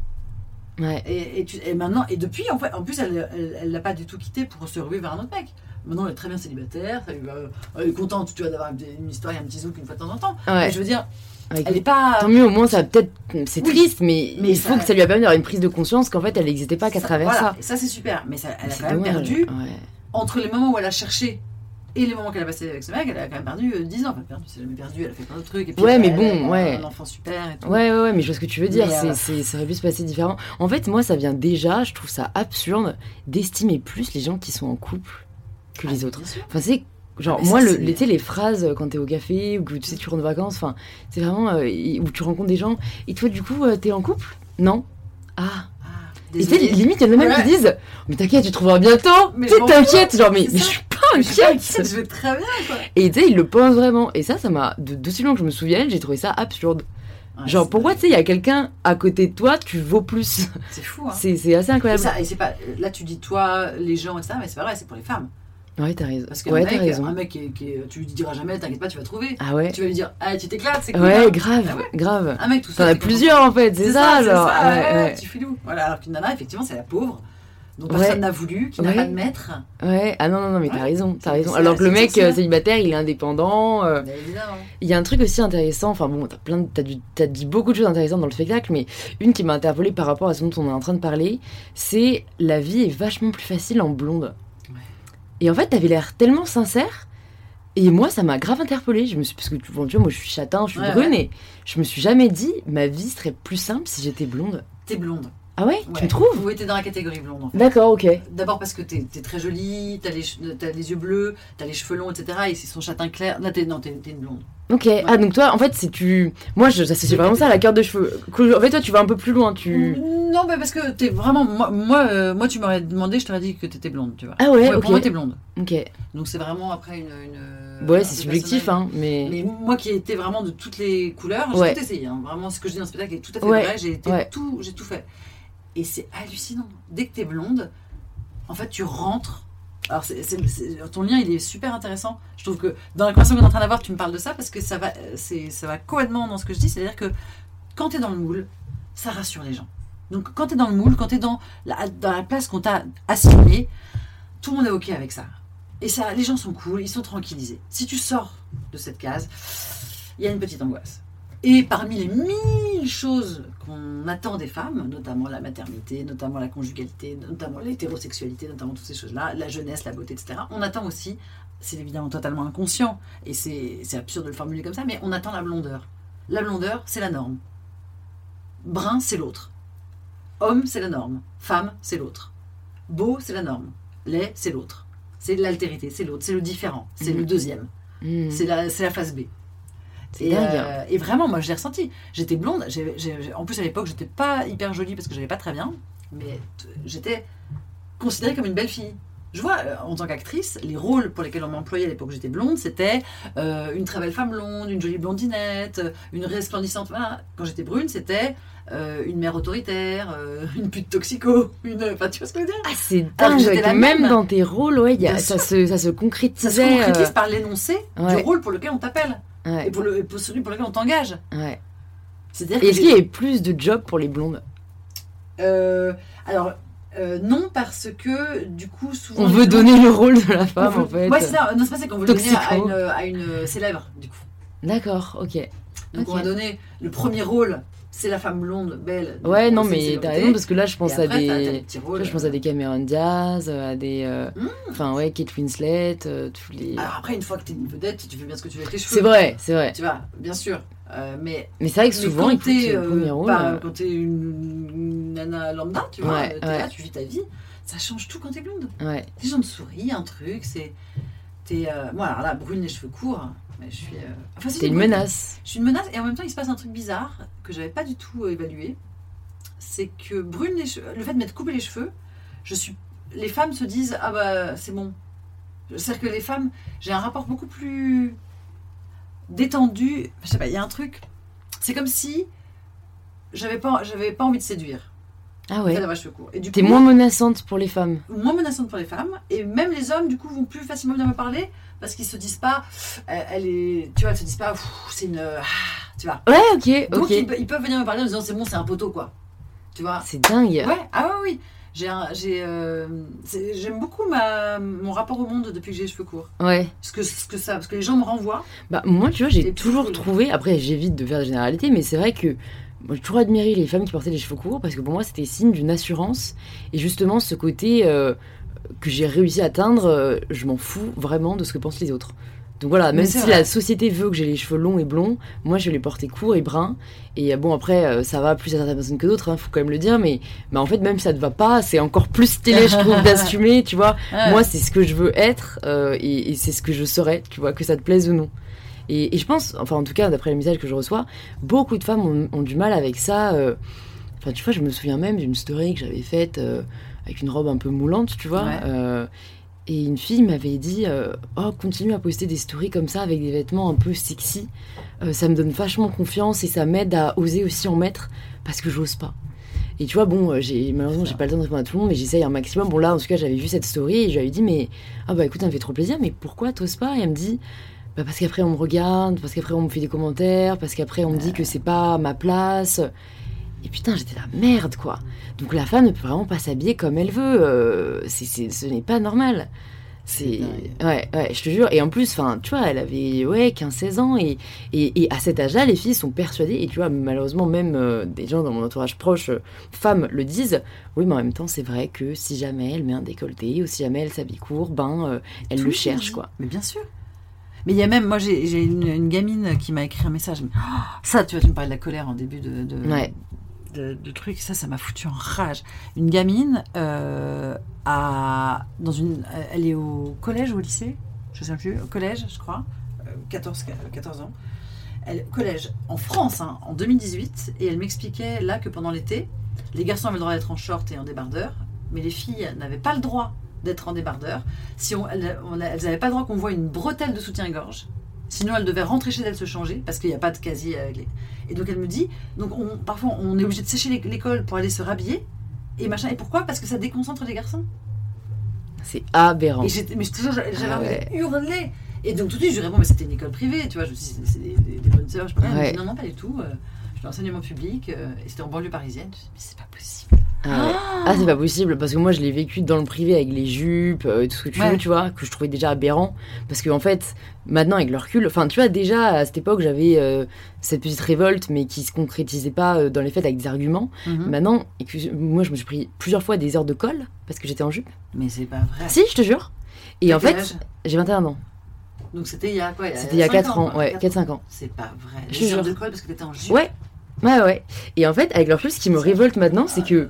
Ouais. Et, et, tu- et maintenant, et depuis, en fait, en plus, elle, l'a pas du tout quitté pour se ruer vers un autre mec. Maintenant, elle est très bien célibataire. Elle, elle est contente, tu vois, d'avoir une histoire et un petit zouk une fois de temps en temps. Ouais. Je veux dire, Ouais, elle est pas. Tant mieux, au moins ça peut-être. C'est Oui. triste, mais, Mais il ça- faut que ça lui a permis d'avoir une prise de conscience qu'en fait elle n'existait pas qu'à travers voilà. ça. Et ça, c'est super. Mais ça, elle a quand même perdu Ouais. entre les moments où elle a cherché et les moments qu'elle a passé avec ce mec. Elle a quand même perdu euh, 10 ans. Enfin, perdu, c'est jamais perdu. Elle a fait plein d'autres trucs. Et puis, Ouais, mais elle bon, a ouais. Un enfant super et tout. Ouais, ouais, ouais, mais je vois ce que tu veux dire. C'est euh, c'est- ça aurait pu se passer différemment. En fait, moi, ça vient déjà, je trouve ça absurde d'estimer plus les gens qui sont en couple que les Ah, autres. bien sûr. Enfin, c'est genre, Ah, mais moi, ça, le, les, les phrases euh, quand t'es au café ou que tu sais, tu rentres de vacances, enfin, c'est vraiment euh, où tu rencontres des gens. Et toi, du coup, euh, t'es en couple? Non Ah. Ah, Et tu sais, désolée. limite, il y en a même Ouais. qui disent Mais t'inquiète, tu trouveras bientôt. Mais t'inquiète, genre, mais, je suis pas Mais je vais très bien, quoi. Et tu sais, ils le pensent vraiment. Et ça, ça m'a. de- D'aussi loin que je me souvienne, j'ai trouvé ça absurde. Ouais, Genre, pourquoi, tu sais, il y a quelqu'un à côté de toi, tu vaux plus? C'est fou, hein. C'est assez Et, incroyable. ça, et c'est pas, là, tu dis toi, les gens, etc., mais c'est pas vrai, c'est pour les femmes. Ouais, t'as raison. Parce qu'un Ouais, mec, raison. un mec qui, qui tu lui diras jamais, t'inquiète pas, tu vas trouver. Ah ouais Tu vas lui dire, ah, tu t'éclates, c'est cool. Ouais, hein. grave, Ah ouais. grave. Un mec tout T'en seul. as t'es plusieurs en fait, c'est ça, c'est genre. ça, ouais, ouais. Voilà, alors qu'une nana, effectivement, c'est la pauvre. Ouais. personne n'a voulu, qui n'a Ouais. pas de maître. Ouais, ah non, non, non, mais t'as raison, t'as raison. Alors que le mec hein. euh, célibataire, il est indépendant. euh, évidemment. Il y a un truc aussi intéressant, enfin bon, t'as plein de- t'as du- t'as dit beaucoup de choses intéressantes dans le spectacle, mais une qui m'a interpellée par rapport à ce dont on est en train de parler, c'est la vie est vachement plus facile en blonde. Et en fait, t'avais l'air tellement sincère, et moi, ça m'a grave interpellée. Je me suis, parce que bon, tu vois, moi, je suis châtain, je suis Ouais, brune, ouais. et je me suis jamais dit, ma vie serait plus simple si j'étais blonde. T'es blonde. Ah ouais, Ouais. Tu me trouves Oui, t'es dans la catégorie blonde, en fait. D'accord, ok. D'abord parce que t'es es très jolie, t'as les, t'as les yeux bleus, t'as les cheveux longs, etc. Et c'est son châtain clair. Non, t'es, une blonde. Ok, ah donc toi, en fait, c'est tu. Moi, j'associe vraiment ça à la cœur de cheveux. En fait, toi, tu vas un peu plus loin, tu. Non, mais parce que t'es vraiment. Moi, moi, euh, moi, tu m'aurais demandé, je t'aurais dit que t'étais blonde, tu vois. Ah ouais, Pour moi, t'es blonde. Ok. Donc c'est vraiment après une. une Ouais, un c'est subjectif, hein, mais. Mais moi qui ai été vraiment de toutes les couleurs, j'ai Ouais. tout essayé. hein. Vraiment, ce que je dis dans le spectacle est tout à fait Ouais, vrai. J'ai été ouais. tout, j'ai tout fait. Et c'est hallucinant. Dès que t'es blonde, en fait, tu rentres. Alors, ton lien, il est super intéressant. Je trouve que dans la conversation qu'on est en train d'avoir, tu me parles de ça parce que ça va, ça va complètement dans ce que je dis. C'est-à-dire que quand t'es dans le moule, ça rassure les gens. Donc, quand t'es dans le moule, quand t'es dans la, dans la place qu'on t'a assignée, tout le monde est OK avec ça. Et ça, les gens sont cool, ils sont tranquillisés. Si tu sors de cette case, il y a une petite angoisse. Et parmi les mille choses qu'on attend des femmes, notamment la maternité, notamment la conjugalité, notamment l'hétérosexualité, notamment toutes ces choses-là, la jeunesse, la beauté, etc., on attend aussi, c'est évidemment totalement inconscient, et c'est absurde de le formuler comme ça, mais on attend la blondeur. La blondeur, c'est la norme. Brun, c'est l'autre. Homme, c'est la norme. Femme, c'est l'autre. Beau, c'est la norme. Laid, c'est l'autre. C'est l'altérité, c'est l'autre, c'est le différent, c'est Mhm. le deuxième. Hmm. C'est la, c'est la phase B. Et, dingue. euh, et vraiment, moi, je l'ai ressenti. J'étais blonde. en plus, à l'époque, j'étais pas hyper jolie parce que j'avais pas très bien. Mais j'étais considérée comme une belle fille. Je vois, euh, en tant qu'actrice, les rôles pour lesquels on m'employait à l'époque où j'étais blonde, c'était euh, une très belle femme blonde, une jolie blondinette, une resplendissante. Voilà. Quand j'étais brune, c'était euh, une mère autoritaire, euh, une pute toxico, une. Enfin, tu vois ce que je veux dire? Ah, c'est dingue. que même même. dans tes rôles, ouais, y a- ça, se, ça se Ça se concrétise par l'énoncé ouais. du rôle pour lequel on t'appelle ouais, et pour, le, pour celui pour lequel on t'engage. ouais. C'est-à-dire est-ce qu'il y avait plus de jobs pour les blondes? Euh, alors, euh, non, parce que du coup, souvent. On veut donner le rôle de la femme, veut- en fait. Ouais, c'est ça. Non, c'est pas ça qu'on veut le donner à Toxico. une, à une célèbre, du coup. D'accord, ok. Donc, on va donner le premier rôle, c'est la femme blonde, belle. Ouais, non, mais t'as raison, parce que là, je pense à des. rôles. je pense à des Cameron Diaz, à des. euh, Mm. Enfin, ouais, Kate Winslet, euh, tous les. Alors, après, une fois que t'es une vedette, tu fais bien ce que tu veux avec tes cheveux. c'est vrai, c'est vrai. Tu vois, bien sûr. Euh, mais Mais c'est vrai que souvent, quand t'es euh, euh, t'es une, nana lambda, tu vois, Ouais, t'es ouais. là, tu vis ta vie, ça change tout quand t'es blonde. Ouais. Les gens te sourient, un truc, c'est. T'es. Euh... Moi, alors là, brune, les cheveux courts, je suis. euh, Enfin, C'est une brune. menace. Je suis une menace et en même temps, il se passe un truc bizarre que j'avais pas du tout euh, évalué. C'est que brune, les cheveux, le fait de m'être coupé les cheveux, je suis. Les femmes se disent ah bah c'est bon. C'est-à-dire que les femmes, j'ai un rapport beaucoup plus détendu. Je sais pas, il y a un truc. C'est comme si j'avais pas, j'avais pas envie de séduire. Ah ouais. T'es coup, moins menaçante pour les femmes. moins menaçante pour les femmes et même les hommes du coup vont plus facilement venir me parler parce qu'ils se disent pas elle, elle est tu vois ils se disent pas c'est une ah, tu vois Ouais, ok, donc ils, pe- ils peuvent venir me parler en disant c'est bon c'est un poteau quoi tu vois C'est dingue. ouais ah ouais oui j'ai euh, j'aime beaucoup ma mon rapport au monde depuis que j'ai les cheveux courts Ouais. ce que ce que ça parce que les gens me renvoient Bah, moi, tu vois, j'ai toujours trouvé. Après, j'évite de faire des généralités, mais c'est vrai que j'ai toujours admiré les femmes qui portaient les cheveux courts parce que pour moi, c'était signe d'une assurance. Et justement, ce côté euh, que j'ai réussi à atteindre, euh, je m'en fous vraiment de ce que pensent les autres. Donc voilà, même si vrai. la société veut que j'ai les cheveux longs et blonds, moi je vais les porter courts et bruns. Et euh, bon, après, euh, ça va plus à certaines personnes que d'autres, hein, faut quand même le dire, mais, mais en fait, même si ça te va pas, c'est encore plus stylé, je trouve, d'assumer, tu vois. Moi, c'est ce que je veux être euh, et, et c'est ce que je serai, tu vois, que ça te plaise ou non. Et, et je pense, enfin en tout cas, d'après les messages que je reçois, beaucoup de femmes ont, ont du mal avec ça. euh. Enfin, tu vois, je me souviens même d'une story que j'avais faite euh, avec une robe un peu moulante, tu vois. Ouais. euh, et une fille m'avait dit euh, Oh, continue à poster des stories comme ça avec des vêtements un peu sexy. Euh, ça me donne vachement confiance et ça m'aide à oser aussi en mettre parce que j'ose pas. Et tu vois, bon, j'ai malheureusement, j'ai pas le temps de répondre à tout le monde, mais j'essaye un maximum. Bon, là, en tout cas, j'avais vu cette story et je lui avais dit Mais ah bah écoute, ça me fait trop plaisir, mais pourquoi t'oses pas? Et elle me dit bah parce qu'après on me regarde, parce qu'après on me fait des commentaires, parce qu'après on me dit que c'est pas ma place. Et putain, j'étais la merde quoi. Donc la femme ne peut vraiment pas s'habiller comme elle veut. euh, ce n'est pas normal. C'est ouais, ouais, je te jure. Et en plus, enfin, tu vois, elle avait ouais 15-16 ans et, et, et à cet âge-là, les filles sont persuadées. Et tu vois, malheureusement, même euh, des gens dans mon entourage proche, euh, femmes, le disent. Oui, mais en même temps, c'est vrai que si jamais elle met un décolleté ou si jamais elle s'habille court, ben, euh, elle Tout le cherche quoi. Mais bien sûr. Mais il y a même, moi j'ai j'ai une, une gamine qui m'a écrit un message. mais, oh, ça, tu vois, tu me parlais de la colère en début de, de, Ouais. De, de truc. Ça, ça m'a foutu en rage. Une gamine, euh, dans une, elle est au collège ou au lycée Je sais plus. Au collège, je crois. Euh, 14, 14 ans. Elle, collège en France, hein, en 2018. Et elle m'expliquait là que pendant l'été, les garçons avaient le droit d'être en short et en débardeur. Mais les filles n'avaient pas le droit d'être en débardeur. Si on- elles n'avaient pas le droit qu'on voit une bretelle de soutien-gorge. Sinon, elles devaient rentrer chez elles se changer parce qu'il n'y a pas de casier avec les. Et donc, elle me dit donc on, parfois, on est obligé de sécher l'é- l'école pour aller se rhabiller. Et machin. Et pourquoi? Parce que ça déconcentre les garçons. C'est aberrant. Et mais je te jure, j'avais Ah ouais. de hurler. Et donc, tout de suite, je lui réponds mais c'était une école privée. Tu vois, je me suis dit, c'est- des, des- des bonnes sœurs. Je. Elle me dit, non, non, pas du tout. euh, je suis en enseignement public. euh, et c'était en banlieue parisienne. Je me suis dit, mais c'est pas possible. Ah. Ah, c'est pas possible parce que moi je l'ai vécu dans le privé avec les jupes, euh, tout ce que tu Ouais. veux, tu vois, que je trouvais déjà aberrant. Parce que en fait, maintenant avec le recul, enfin tu vois, déjà à cette époque j'avais euh, cette petite révolte mais qui se concrétisait pas euh, dans les faits avec des arguments. Mhm. Maintenant, et que je- moi je me suis pris plusieurs fois des heures de colle parce que j'étais en jupe. Mais c'est pas vrai. Si, je te jure. Et en fait, j'ai 21 ans. Donc c'était il y a quoi? C'était il y a cinq 4 ans, ouais, quatre 4-5 ans. C'est pas vrai. Je Les heures de colle parce que t'étais en jupe. Ouais, ouais, ouais. Et en fait, avec leur plus, ce qui me révolte maintenant, c'est que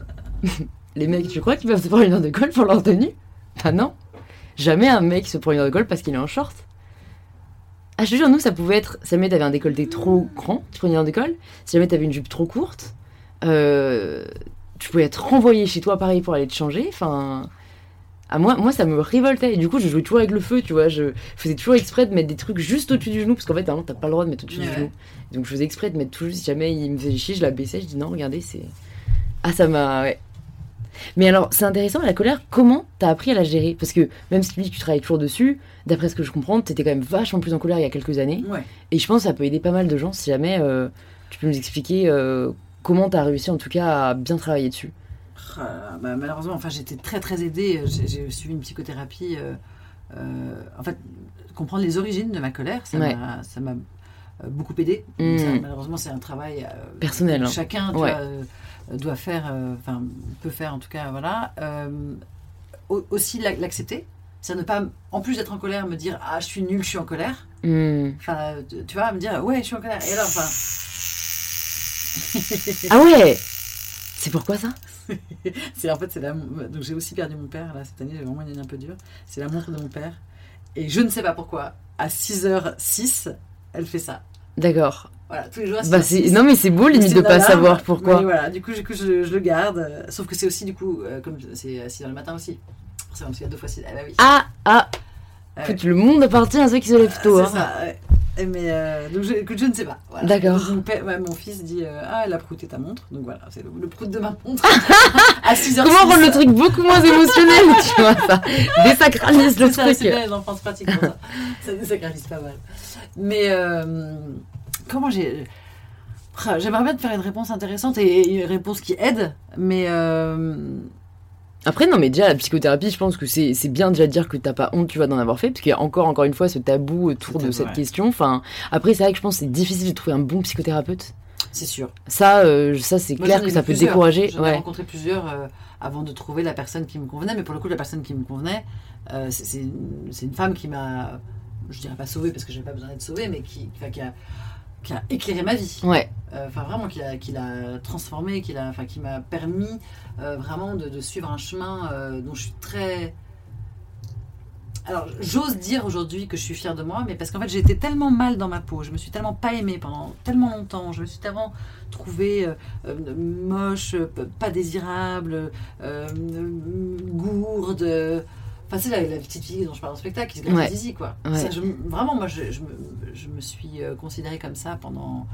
les mecs, tu crois qu'ils peuvent se prendre une heure de colle pour leur tenue Bah non. Jamais un mec se prend une heure de colle parce qu'il est en short. Ah, je te jure, nous, ça pouvait être. Si jamais t'avais un décolleté trop grand, tu prenais une heure de colle. Si jamais t'avais une jupe trop courte, euh, tu pouvais être renvoyé chez toi, pareil, pour aller te changer. Enfin. À moi, moi, ça me révoltait. Et du coup, je jouais toujours avec le feu, tu vois. Je faisais toujours exprès de mettre des trucs juste au-dessus du genou. Parce qu'en fait, normalement, t'as pas le droit de mettre au-dessus du genou. Donc, je faisais exprès de mettre tout juste. Si jamais il me faisait chier, je la baissais. Je dis non, regardez, c'est. Ah, ça m'a. Ouais. Mais alors, c'est intéressant, la colère, comment t'as appris à la gérer? Parce que même si tu travailles toujours dessus, d'après ce que je comprends, t'étais quand même vachement plus en colère il y a quelques années. Ouais. Et je pense que ça peut aider pas mal de gens si jamais euh, tu peux nous expliquer euh, comment t'as réussi en tout cas à bien travailler dessus. Ah, bah, malheureusement, enfin, j'étais très très aidée. J'ai j'ai suivi une psychothérapie. euh, euh, en fait, comprendre les origines de ma colère, ça Ouais. m'a euh, beaucoup aidé. Mm. Ça, malheureusement, c'est un travail euh, Personnel, que hein. chacun tu Ouais. vois, euh, doit faire, euh, enfin peut faire en tout cas, voilà. Euh, au- aussi la- l'accepter, c'est ne pas, en plus d'être en colère, me dire ah je suis nul, je suis en colère. Hmm. Enfin, tu- tu vois, me dire ouais, je suis en colère. Et alors, enfin. Ah ouais C'est pourquoi ça? C'est en fait c'est la donc j'ai aussi perdu mon père là cette année j'ai vraiment une année un peu dure c'est la montre de mon père et je ne sais pas pourquoi à 6h06 elle fait ça D'accord. voilà tous les jours à Bah, 6h06. c'est- non mais c'est beau limite de une pas savoir pourquoi. Oui, voilà du coup, du coup, je, je le garde euh, sauf que c'est aussi du coup euh, comme c'est à 6h le matin aussi c'est parce qu'il y a deux fois 6 ah bah oui Ah ah Ouais. Écoute, le monde appartient à ceux qui se lèvent tôt. c'est hein. ça ouais. Mais euh, donc je, écoute, je ne sais pas voilà. D'accord. Mon, ouais, mon fils dit euh, ah elle a prouté ta montre donc voilà c'est le, le prout de ma montre à 6h06 Comment rendre le truc beaucoup moins émotionnel, tu vois ça Désacralise le ça, truc. c'est bien ça. ça désacralise pas mal. Mais euh, comment j'ai. Ah, J'aimerais bien te faire une réponse intéressante et une réponse qui aide, mais euh, Après, non, mais déjà, la psychothérapie, je pense que c'est c'est bien déjà de dire que t'as pas honte, tu vois, d'en avoir fait, parce qu'il y a encore, encore une fois, ce tabou autour de tabou, cette ouais. question. Enfin, après, c'est vrai que je pense que c'est difficile de trouver un bon psychothérapeute. C'est sûr. Ça, euh, ça c'est clair que ça peut plusieurs. décourager. J'en ai rencontré plusieurs euh, avant de trouver la personne qui me convenait, mais pour le coup, la personne qui me convenait, euh, c'est- c'est une, femme qui m'a, je dirais pas sauvée parce que j'avais pas besoin d'être sauvée, mais qui, qui, a, qui a éclairé ma vie. Ouais, enfin vraiment qui l'a qui l'a transformé qui l'a enfin qui m'a permis vraiment de, de suivre un chemin dont je suis très alors j'ose dire aujourd'hui que je suis fière de moi mais parce qu'en fait j'ai été tellement mal dans ma peau je me suis tellement pas aimée pendant tellement longtemps je me suis tellement trouvée euh, euh, moche euh, pas désirable euh, gourde Enfin, c'est la, la petite fille dont je parle en spectacle qui se gratte Ouais. zizi, quoi. Ouais. Ça, je- vraiment, moi, je, je me, je me suis considérée comme ça pendant,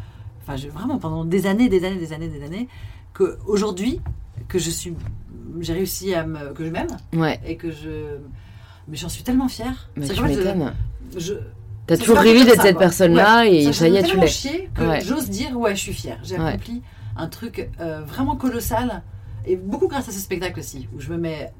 enfin, vraiment pendant des années, des années, des années, des années, que aujourd'hui, que je suis, j'ai réussi à me, que je m'aime ouais. et que je, mais j'en suis tellement fière. Mais tu m'étonnes. je, T'as toujours rêvé d'être cette personne-là Ouais. et ça ça y est, tu l'es. chier que Ouais. j'ose dire ouais, je suis fière. J'ai Ouais. accompli un truc euh, vraiment colossal et beaucoup grâce à ce spectacle aussi où je me mets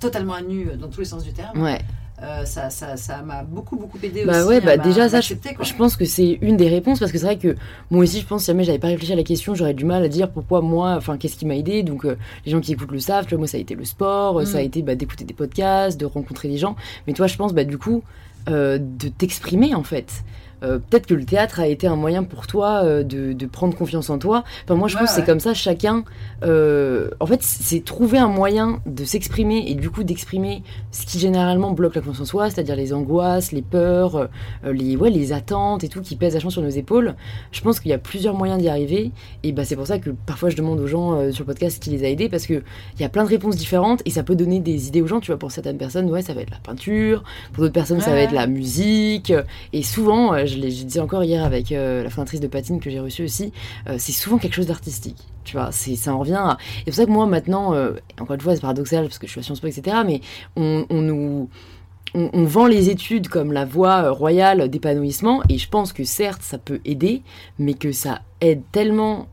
totalement à nu dans tous les sens du terme. Ouais. Euh, ça, ça, ça m'a beaucoup beaucoup aidé Bah aussi. ouais, bah déjà ça, je, pense que c'est une des réponses parce que c'est vrai que moi aussi, je pense si jamais j'avais pas réfléchi à la question, j'aurais du mal à dire pourquoi moi, enfin qu'est-ce qui m'a aidé. Donc euh, les gens qui écoutent le savent, tu vois, moi ça a été le sport, Mm. ça a été bah, d'écouter des podcasts, de rencontrer des gens. Mais toi, je pense bah du coup euh, de t'exprimer en fait. Euh, Peut-être que le théâtre a été un moyen pour toi euh, de, de prendre confiance en toi. Enfin, moi, je Ouais, pense que c'est comme ça, chacun. euh, en fait, c'est trouver un moyen de s'exprimer et du coup d'exprimer ce qui généralement bloque la confiance en soi, c'est-à-dire les angoisses, les peurs, les, ouais, les attentes et tout qui pèsent vachement sur nos épaules. Je pense qu'il y a plusieurs moyens d'y arriver et bah, c'est pour ça que parfois je demande aux gens sur le podcast ce qui les a aidés parce qu'il y a plein de réponses différentes et ça peut donner des idées aux gens. Tu vois, pour certaines personnes, ouais, ça va être la peinture, pour d'autres personnes, ça va être la musique. Et souvent, euh, je je disais encore hier avec euh, la fondatrice de Patine que j'ai reçue aussi, euh, c'est souvent quelque chose d'artistique. Tu vois, c'est, ça en revient à... Et c'est pour ça que moi, maintenant, euh, encore une fois, c'est paradoxal parce que je suis à Sciences Po, etc., mais on, on nous... On, vend les études comme la voie royale d'épanouissement et je pense que certes ça peut aider mais que ça aide tellement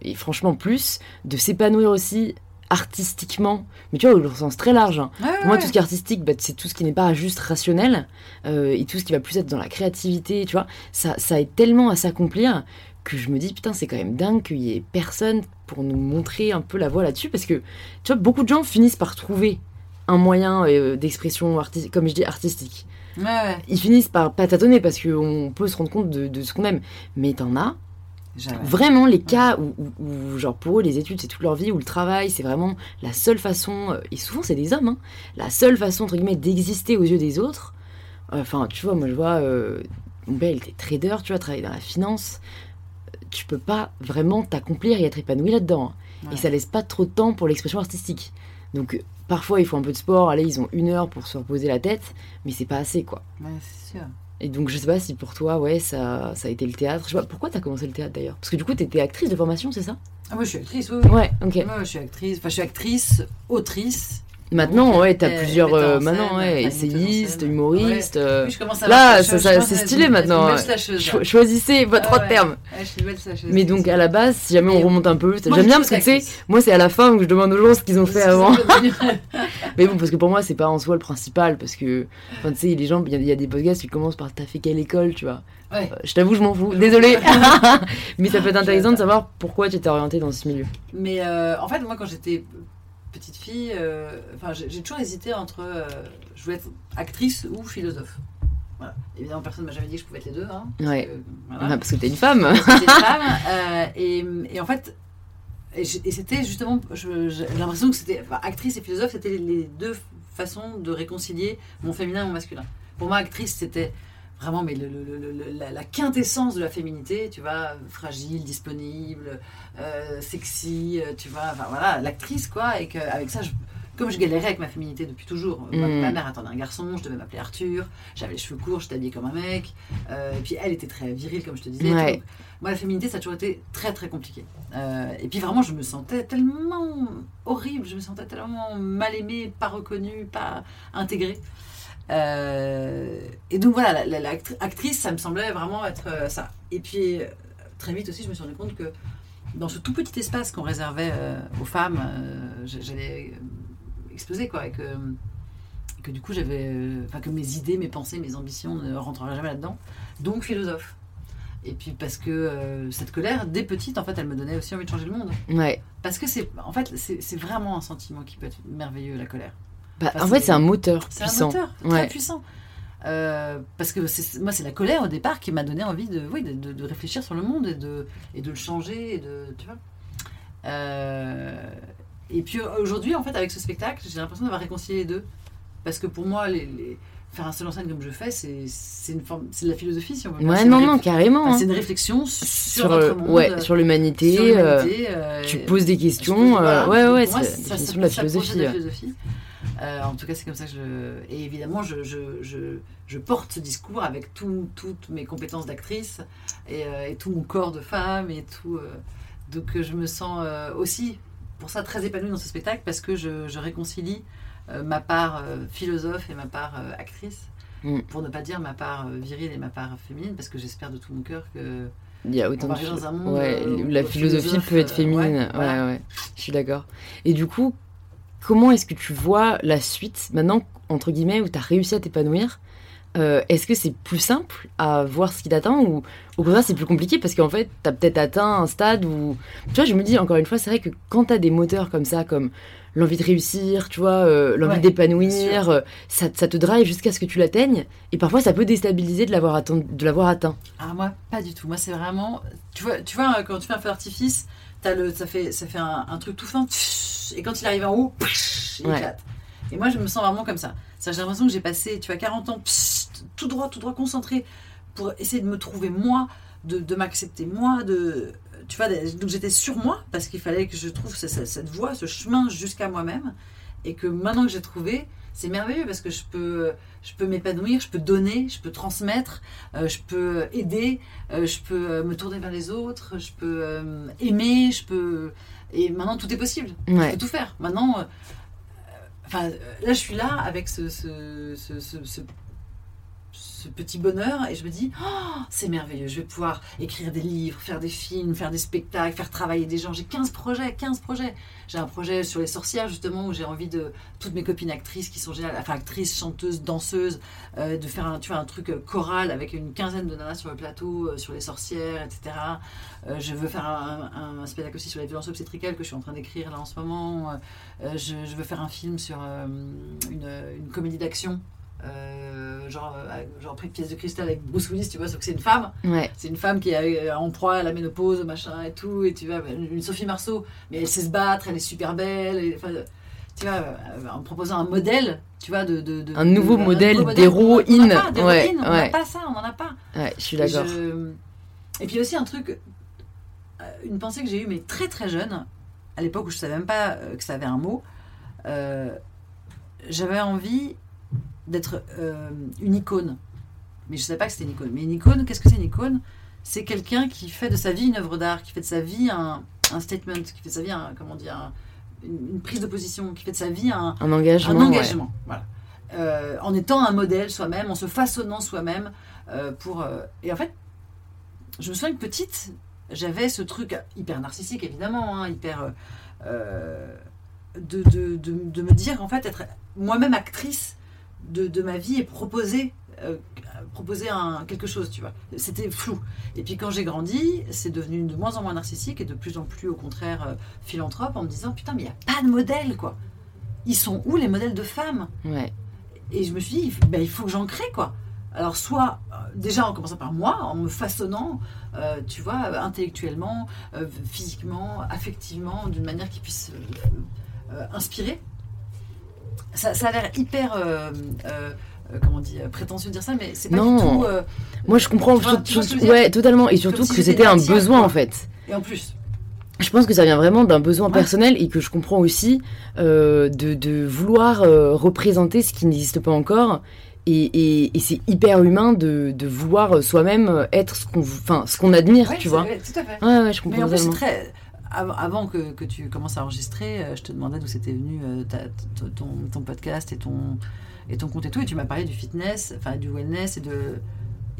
et franchement plus de s'épanouir aussi artistiquement, mais tu vois, au sens très large. hein. Ouais, Pour moi, tout ce qui est artistique, bah, c'est tout ce qui n'est pas juste rationnel, euh, et tout ce qui va plus être dans la créativité, tu vois, ça, ça aide tellement à s'accomplir que je me dis, putain, c'est quand même dingue qu'il y ait personne pour nous montrer un peu la voie là-dessus, parce que, tu vois, beaucoup de gens finissent par trouver un moyen euh, d'expression, comme je dis, artistique. Ouais, ouais. Ils finissent par pas tâtonner, parce qu'on peut se rendre compte de, de ce qu'on aime. Mais t'en as, Jamais. Vraiment, les cas où, où- où, genre, pour eux, les études, c'est toute leur vie, où le travail, c'est vraiment la seule façon, euh, et souvent, c'est des hommes, hein, la seule façon, entre guillemets, d'exister aux yeux des autres. Enfin, tu vois, moi, je vois, euh, mon père, il était trader, tu vois, travailler dans la finance. Tu peux pas vraiment t'accomplir et être épanoui là-dedans. hein. Ouais. Et ça laisse pas trop de temps pour l'expression artistique. Donc, euh, parfois, il faut un peu de sport, allez, ils ont une heure pour se reposer la tête, mais c'est pas assez, quoi. Ouais, c'est sûr. Et donc, je sais pas si pour toi, ouais, ça, ça a été le théâtre. Je sais pas, pourquoi t'as commencé le théâtre d'ailleurs? Parce que du coup, t'étais actrice de formation, c'est ça? Ah, moi, je suis actrice, oui. oui. Ouais, ok. Ouais, je suis actrice. Enfin, je suis actrice, autrice. Maintenant, ouais, t'as plusieurs. euh, maintenant, ouais, enfin, metteuse en essayiste, scène. humoriste. euh, Oui, Là, ça- ça- c'est stylé maintenant, ouais. cho- là. choisissez votre Ah ouais. terme. Ouais, je suis une belle slasheuse. Mais donc, à la base, si jamais on remonte un peu, j'aime bien parce que tu sais, moi, c'est à la fin où je demande aux gens ce qu'ils ont fait avant. Mais bon, parce que pour moi, c'est pas en soi le principal. Parce que, tu sais, les gens, il y, a- il y a des podcasts qui commencent par T'as fait quelle école, tu vois Ouais. Euh, Je t'avoue, je m'en fous. Désolée. Mais ça peut être intéressant de savoir pourquoi tu t'es orientée dans ce milieu. Mais en fait, moi, quand j'étais petite fille, euh, enfin, j'ai toujours hésité entre. euh, je voulais être actrice ou philosophe. Voilà. Évidemment, personne ne m'a jamais dit que je pouvais être les deux. Hein, parce Ouais. que, voilà. parce que t'es une femme. J'étais une femme. euh, et, et en fait, et, c'était justement. J'ai l'impression que c'était. enfin, actrice et philosophe, c'était les, les deux façons de réconcilier mon féminin et mon masculin. Pour moi, actrice, c'était vraiment mais le- le- le- le- la, la quintessence de la féminité, tu vois, fragile, disponible, euh, sexy, euh, tu vois, enfin voilà, l'actrice quoi, et qu'avec ça, je- comme je galérais avec ma féminité depuis toujours, Mm. ma mère attendait un garçon, je devais m'appeler Arthur, j'avais les cheveux courts, j'étais habillée comme un mec, euh, et puis elle était très virile comme je te disais. Ouais. Donc, moi, la féminité, ça a toujours été très très compliqué. Euh, et puis vraiment, je me sentais tellement horrible, je me sentais tellement mal aimée, pas reconnue, pas intégrée. Euh, et donc voilà, la- la- l'actri- l'actrice, ça me semblait vraiment être euh, ça. Et puis euh, très vite aussi, je me suis rendu compte que dans ce tout petit espace qu'on réservait euh, aux femmes, euh, j'allais exploser quoi. Et que, et que du coup, j'avais. Enfin, que mes idées, mes pensées, mes ambitions ne rentreraient jamais là-dedans. Donc philosophe. Et puis parce que euh, cette colère, dès petite, en fait, elle me donnait aussi envie de changer le monde. Ouais. Parce que c'est, en fait, c'est vraiment un sentiment qui peut être merveilleux, la colère. Bah, Enfin, en fait, c'est- c'est un moteur C'est puissant. un moteur très Ouais. puissant. Euh, parce que c'est- moi, c'est la colère au départ qui m'a donné envie de, oui, de, de- de réfléchir sur le monde et de, et de le changer. Et de, tu vois. Euh, et puis aujourd'hui, en fait, avec ce spectacle, j'ai l'impression d'avoir réconcilié les deux. Parce que pour moi, les, les- faire un seul en scène comme je fais, c'est c'est une forme, c'est de la philosophie, si on veut. Ouais, C'est non, non, carrément. enfin, hein. c'est une réflexion sur, Sur, notre monde, ouais, sur l'humanité. euh, tu poses des questions. pose- voilà. ouais, ouais, c'est la la philosophie. Euh, en tout cas, c'est comme ça que je. Et évidemment, je, je, je, je porte ce discours avec tout- toutes mes compétences d'actrice et, euh, et tout mon corps de femme et tout. euh, donc, je me sens aussi, pour ça, très épanouie dans ce spectacle parce que je, réconcilie ma part philosophe et ma part actrice. Mm. Pour ne pas dire ma part virile et ma part féminine, parce que j'espère de tout mon cœur que Il y a autant de dans un monde Ouais, où la philosophie peut être féminine. ouais, Ouais, voilà. ouais, je suis d'accord. Et du coup, comment est-ce que tu vois la suite maintenant, entre guillemets, où tu as réussi à t'épanouir Euh, Est-ce que c'est plus simple à voir ce qui t'attend ou au contraire c'est plus compliqué parce qu'en fait tu as peut-être atteint un stade où. Tu vois, je me dis encore une fois, c'est vrai que quand tu as des moteurs comme ça, comme l'envie de réussir, tu vois, euh, l'envie Ouais, d'épanouir, euh, ça, ça te drive jusqu'à ce que tu l'atteignes et parfois ça peut déstabiliser de l'avoir atteint. De l'avoir atteint. Ah moi pas du tout. Moi c'est vraiment tu vois tu vois quand tu fais un feu d'artifice, t'as le ça fait ça fait un, un truc tout fin et quand il arrive en haut, il Ouais. éclate. Et moi je me sens vraiment comme ça. C'est-à-dire, J'ai l'impression que j'ai passé tu vois 40 ans tout droit tout droit concentré pour essayer de me trouver moi, de, de m'accepter moi, de tu vois donc j'étais sur moi parce qu'il fallait que je trouve ce- ce- cette voie, ce chemin jusqu'à moi-même et que maintenant que j'ai trouvé c'est merveilleux parce que je peux, je peux m'épanouir, je peux donner, je peux transmettre, euh, je peux aider, euh, je peux euh, me tourner vers les autres, je peux euh, aimer, je peux. Et maintenant, tout est possible. Je peux tout faire. Maintenant, enfin, là, je suis là avec ce, ce, ce, ce, ce- petit bonheur et je me dis, oh, c'est merveilleux, je vais pouvoir écrire des livres, faire des films, faire des spectacles, faire travailler des gens. J'ai 15 projets, 15 projets. J'ai un projet sur les sorcières justement où j'ai envie de toutes mes copines actrices qui sont géniales, enfin actrices, chanteuses, danseuses, euh, de faire un, tu un truc euh, choral avec une quinzaine de nanas sur le plateau, euh, sur les sorcières, etc. Je veux faire un, un- spectacle aussi sur les violences obstétricales que je suis en train d'écrire là en ce moment. Je, veux faire un film sur une comédie d'action. Euh, genre, euh, genre pris de pièce de cristal avec Bruce Willis, tu vois, sauf que c'est une femme. Ouais. C'est une femme qui est euh, en proie à la ménopause, machin et tout. Et tu vois, une Sophie Marceau, mais elle sait se battre, elle est super belle. et, tu vois, en proposant un modèle, tu vois, de. de- de- Un nouveau de- modèle On n'en a d'héroïne. pas, d'héroïne, Ouais, on n'a ouais. pas ça, on n'en a pas. Ouais, je suis Et, d'accord. je- et puis aussi un truc, une pensée que j'ai eue, mais très très jeune, à l'époque où je savais même pas que ça avait un mot. euh, J'avais envie d'être euh, une icône. Mais je savais pas que c'était une icône. Mais une icône, qu'est-ce que c'est une icône? C'est quelqu'un qui fait de sa vie une œuvre d'art, qui fait de sa vie un, un statement, qui fait de sa vie un, comment dire, un- une, prise de position, qui fait de sa vie un, Un engagement. un ouais. engagement, voilà. Euh, en étant un modèle soi-même, en se façonnant soi-même euh, pour. euh, et en fait, je me souviens que petite, j'avais ce truc hyper narcissique évidemment, hein, hyper de, de, de, de me dire en fait être moi-même actrice de, de ma vie et proposer euh, proposer un, quelque chose, tu vois. C'était flou. Et puis quand j'ai grandi, c'est devenu de moins en moins narcissique et de plus en plus au contraire euh, philanthrope en me disant putain mais il n'y a pas de modèle quoi. Ils sont où les modèles de femmes? Ouais. et je me suis dit, ben, il faut que j'en crée, quoi. Alors, soit, euh, déjà en commençant par moi, en me façonnant, tu vois, intellectuellement, physiquement, affectivement, d'une manière qui puisse inspirer. Ça, ça a l'air hyper, euh, euh, euh, comment on dit, prétentieux de dire ça, mais c'est pas Non. du tout. Moi, je comprends. Veux dire ouais, totalement. Et surtout que c'était un besoin, quoi. en fait. et en plus, Je pense que ça vient vraiment d'un besoin Ouais. personnel et que je comprends aussi euh, de, de vouloir euh, représenter ce qui n'existe pas encore. Et, et- et c'est hyper humain de, de vouloir soi-même être ce qu'on enfin, ce qu'on admire, ouais, tu vois. ouais, tout à fait. Ouais, ouais, je comprends Mais en plus, c'est totalement. très. Av- Avant que, tu commences à enregistrer, euh, je te demandais d'où c'était venu euh, ta- ton podcast et ton, et ton compte et tout. Et tu m'as parlé du fitness, enfin du wellness et de.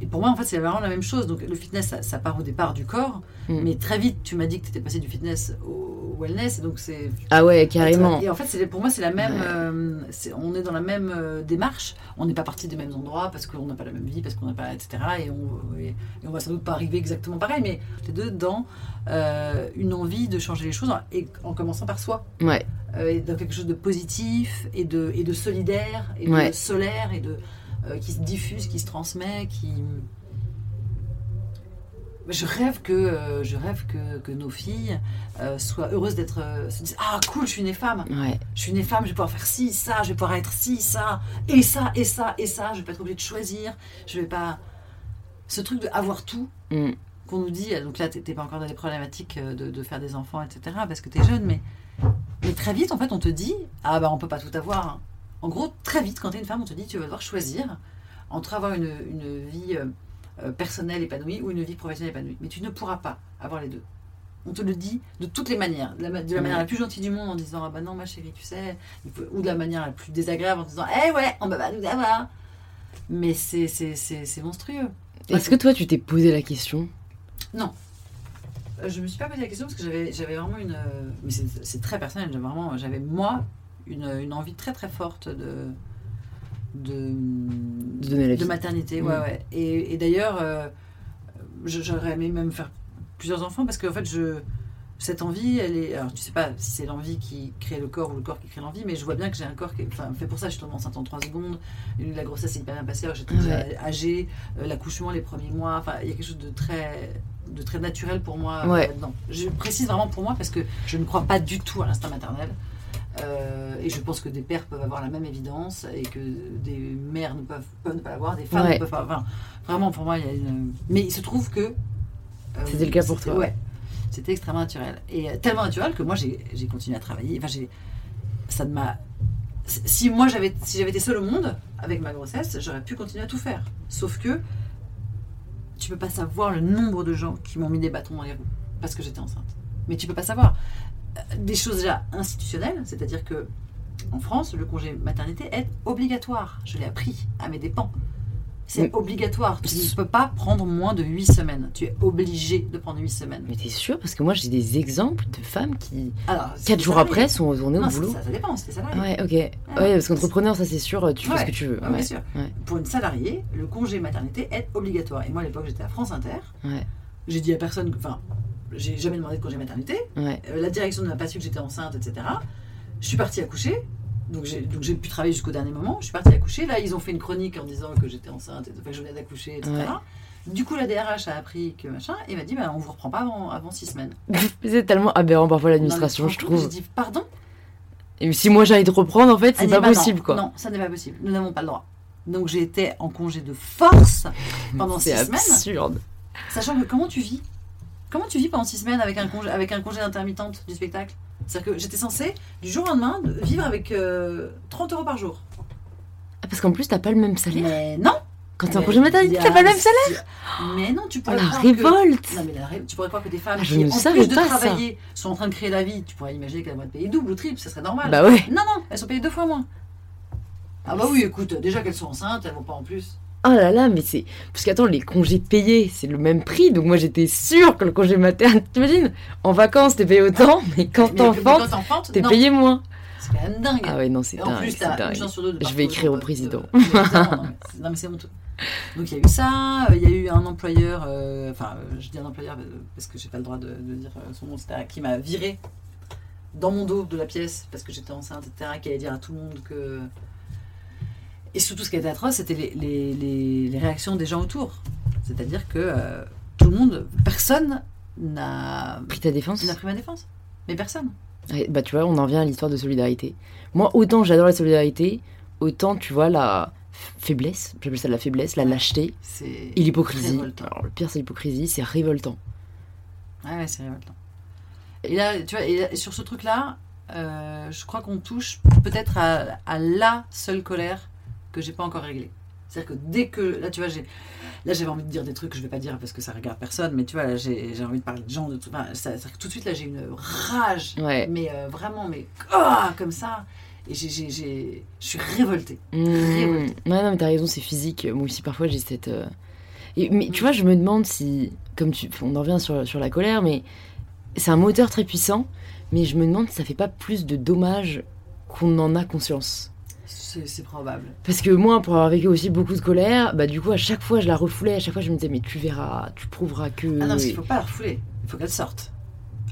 Et pour moi, en fait, c'est vraiment la même chose. Donc, le fitness, ça, ça part au départ du corps. Mm. Mais très vite, tu m'as dit que tu étais passé du fitness au wellness. Donc, c'est. Ah ouais, carrément. Et en fait, pour moi, c'est la même. Ouais. euh, on est dans la même euh, démarche. On n'est pas parti des mêmes endroits parce qu'on n'a pas la même vie, parce qu'on n'a pas, etc. Et on, et, et on va sans doute pas arriver exactement pareil, mais les deux dans euh, une envie de changer les choses et en commençant par soi, Ouais, et dans quelque chose de positif et de, et de solidaire et Ouais. de solaire et de euh, qui se diffuse, qui se transmet, qui je rêve que euh, je rêve que, que nos filles euh, soient heureuses d'être se disent ah cool je suis née femme ouais. je suis née femme, je vais pouvoir faire ci, ça, je vais pouvoir être ci, ça, et ça, et ça, et ça, je vais pas être obligée de choisir, je vais pas. Ce truc de avoir tout Mm. qu'on nous dit, donc là, t'es pas encore dans les problématiques de, de faire des enfants, etc., parce que t'es jeune, mais, mais très vite, en fait, on te dit, ah bah on peut pas tout avoir. En gros, très vite, quand t'es une femme, on te dit, tu vas devoir choisir entre avoir une, une vie euh, personnelle épanouie ou une vie professionnelle épanouie. Mais tu ne pourras pas avoir les deux. On te le dit de toutes les manières, de la, ma- de la manière la plus gentille du monde en disant ah bah non ma chérie tu sais, ou de la manière la plus désagréable en disant eh ouais on va nous avoir. Mais c'est c'est c'est c'est monstrueux. Est-ce que toi, tu t'es posé la question? Euh, Je me suis pas posé la question parce que j'avais j'avais vraiment une euh, mais c'est c'est très personnel j'avais vraiment j'avais moi une, une envie très très forte de de De donner la vie. maternité ouais Mm. ouais et, et d'ailleurs euh, j'aurais aimé même faire plusieurs enfants parce qu'en fait je cette envie elle est alors tu sais pas si c'est l'envie qui crée le corps ou le corps qui crée l'envie mais je vois bien que j'ai un corps qui enfin, fait pour ça je suis tombée enceinte en 3 secondes la grossesse est hyper bien passée j'étais Ouais. âgée euh, l'accouchement les premiers mois enfin il y a quelque chose de très de très naturel pour moi Ouais. là-dedans je précise vraiment pour moi parce que je ne crois pas du tout à l'instinct maternel Euh, et je pense que des pères peuvent avoir la même évidence et que des mères ne peuvent, peuvent ne pas l'avoir, des femmes Ouais. ne peuvent pas. Enfin, vraiment, pour moi, il y a une. Mais il se trouve que. euh, C'était le cas pour toi. Ouais. C'était extrêmement naturel. Et euh, tellement naturel que moi, j'ai j'ai continué à travailler. Enfin, j'ai. Ça ne m'a. Si moi, j'avais si j'avais été seule au monde avec ma grossesse, j'aurais pu continuer à tout faire. Sauf que. Tu peux pas savoir le nombre de gens qui m'ont mis des bâtons dans les roues parce que j'étais enceinte. Mais tu peux pas savoir. Des choses déjà institutionnelles, c'est-à-dire que en France, le congé maternité est obligatoire. Je l'ai appris à mes dépens. C'est obligatoire. Tu ne peux pas prendre moins de 8 semaines. Tu es obligé de prendre 8 semaines. Mais t'es sûr? Parce que moi, j'ai des exemples de femmes qui, Alors, c'est quatre des jours salariés. après, sont retournées au Non, c'est- boulot. ça, ça dépend, c'est des salariés. Ouais, ok. Ouais, parce qu'entrepreneur, ça c'est sûr, tu fais ce que tu veux. Ouais, bien sûr. Pour une salariée, le congé maternité est obligatoire. Et moi, à l'époque, j'étais à France Inter. J'ai dit à personne, enfin, j'ai jamais demandé de congé maternité. ouais. Euh, la direction ne m'a pas su que j'étais enceinte, etc. Je suis partie accoucher. Donc j'ai, donc j'ai pu travailler jusqu'au dernier moment. Je suis partie accoucher. Là, ils ont fait une chronique en disant que j'étais enceinte, et, que je venais d'accoucher, etc. Ouais. Du coup, la DRH a appris que machin et m'a dit bah, on vous reprend pas avant, avant six semaines. C'est tellement aberrant parfois l'administration, je trouve. J'ai dit pardon Et si moi j'allais te reprendre, en fait, c'est pas bah non, possible quoi. Non, ça n'est pas possible. Nous n'avons pas le droit. Donc j'ai été en congé de force pendant six C'est semaines. absurde. Sachant que comment tu vis? Comment tu vis pendant six semaines avec un congé, avec un congé d'intermittente du spectacle? C'est-à-dire que j'étais censée, du jour au lendemain, de vivre avec euh, 30 euros par jour. Ah, parce qu'en plus, t'as pas le même salaire? Mais non Quand t'es en Mais congé maternité, t'as pas le même salaire? Mais non, tu Oh pourrais la croire que- révolte Non, mais la ré- tu pourrais croire que des femmes Ah, qui, en plus de ça. travailler, sont en train de créer la vie, tu pourrais imaginer qu'elles vont être payées double ou triple, ça serait normal. Bah ouais. Non, non, elles sont payées deux fois moins. Ah bah oui, écoute, déjà qu'elles sont enceintes, elles vont pas en plus. Oh là là, mais c'est. Parce qu'attends, les congés payés, c'est le même prix. Donc moi j'étais sûre que le congé maternité. T'imagines En vacances, t'es payé autant, mais quand t'enfantes, t'es payé moins. C'est quand même dingue. Ah ouais, non, c'est Et en dingue. plus, t'as une dingue. chance sur deux de Je vais écrire au de- président. de- non, mais c'est- honteux. Donc il y a eu ça, euh, il y a eu un employeur, euh, enfin euh, je dis un employeur parce que j'ai pas le droit de, de dire son nom, etc., qui m'a viré dans mon dos de la pièce parce que j'étais enceinte, etc., qui allait dire à tout le monde que... Et surtout ce qui était atroce, c'était les, les- les- les réactions des gens autour. C'est-à-dire que euh, tout le monde, personne n'a Pris ta défense n'a pris ma défense. Mais personne. Ouais, Bah tu vois, on en vient à l'histoire de solidarité. Moi, autant j'adore la solidarité, autant tu vois la faiblesse, j'appelle ça de la faiblesse, la lâcheté et l'hypocrisie. Alors le pire c'est l'hypocrisie, c'est révoltant. Ouais, ouais, c'est révoltant. Et là, tu vois, et là, sur ce truc-là, euh, je crois qu'on touche peut-être à, à la seule colère que j'ai pas encore réglée. C'est-à-dire que dès que. Là, tu vois, j'ai. Là, j'avais envie de dire des trucs que je vais pas dire parce que ça regarde personne, mais tu vois, là, j'ai j'ai envie de parler de gens, de tout. enfin, ça- c'est-à-dire que tout de suite, là, j'ai une rage. Ouais. Mais euh, vraiment, mais. ah, comme ça. Et j'ai- j'ai- j'ai- je suis révoltée. Mmh. Révoltée. Ouais, non, mais t'as raison, c'est physique. Moi aussi, parfois, j'ai cette. euh, Et, mais tu vois, je me demande si. Comme tu. On en revient sur, sur la colère, mais c'est un moteur très puissant, mais je me demande si ça fait pas plus de dommages qu'on en a conscience. C'est probable. Parce que moi, pour avoir vécu aussi beaucoup de colère, bah du coup, à chaque fois, je la refoulais, à chaque fois, je me disais, mais tu verras, tu prouveras que. Ah non, parce qu'il faut pas la refouler. Il faut qu'elle sorte.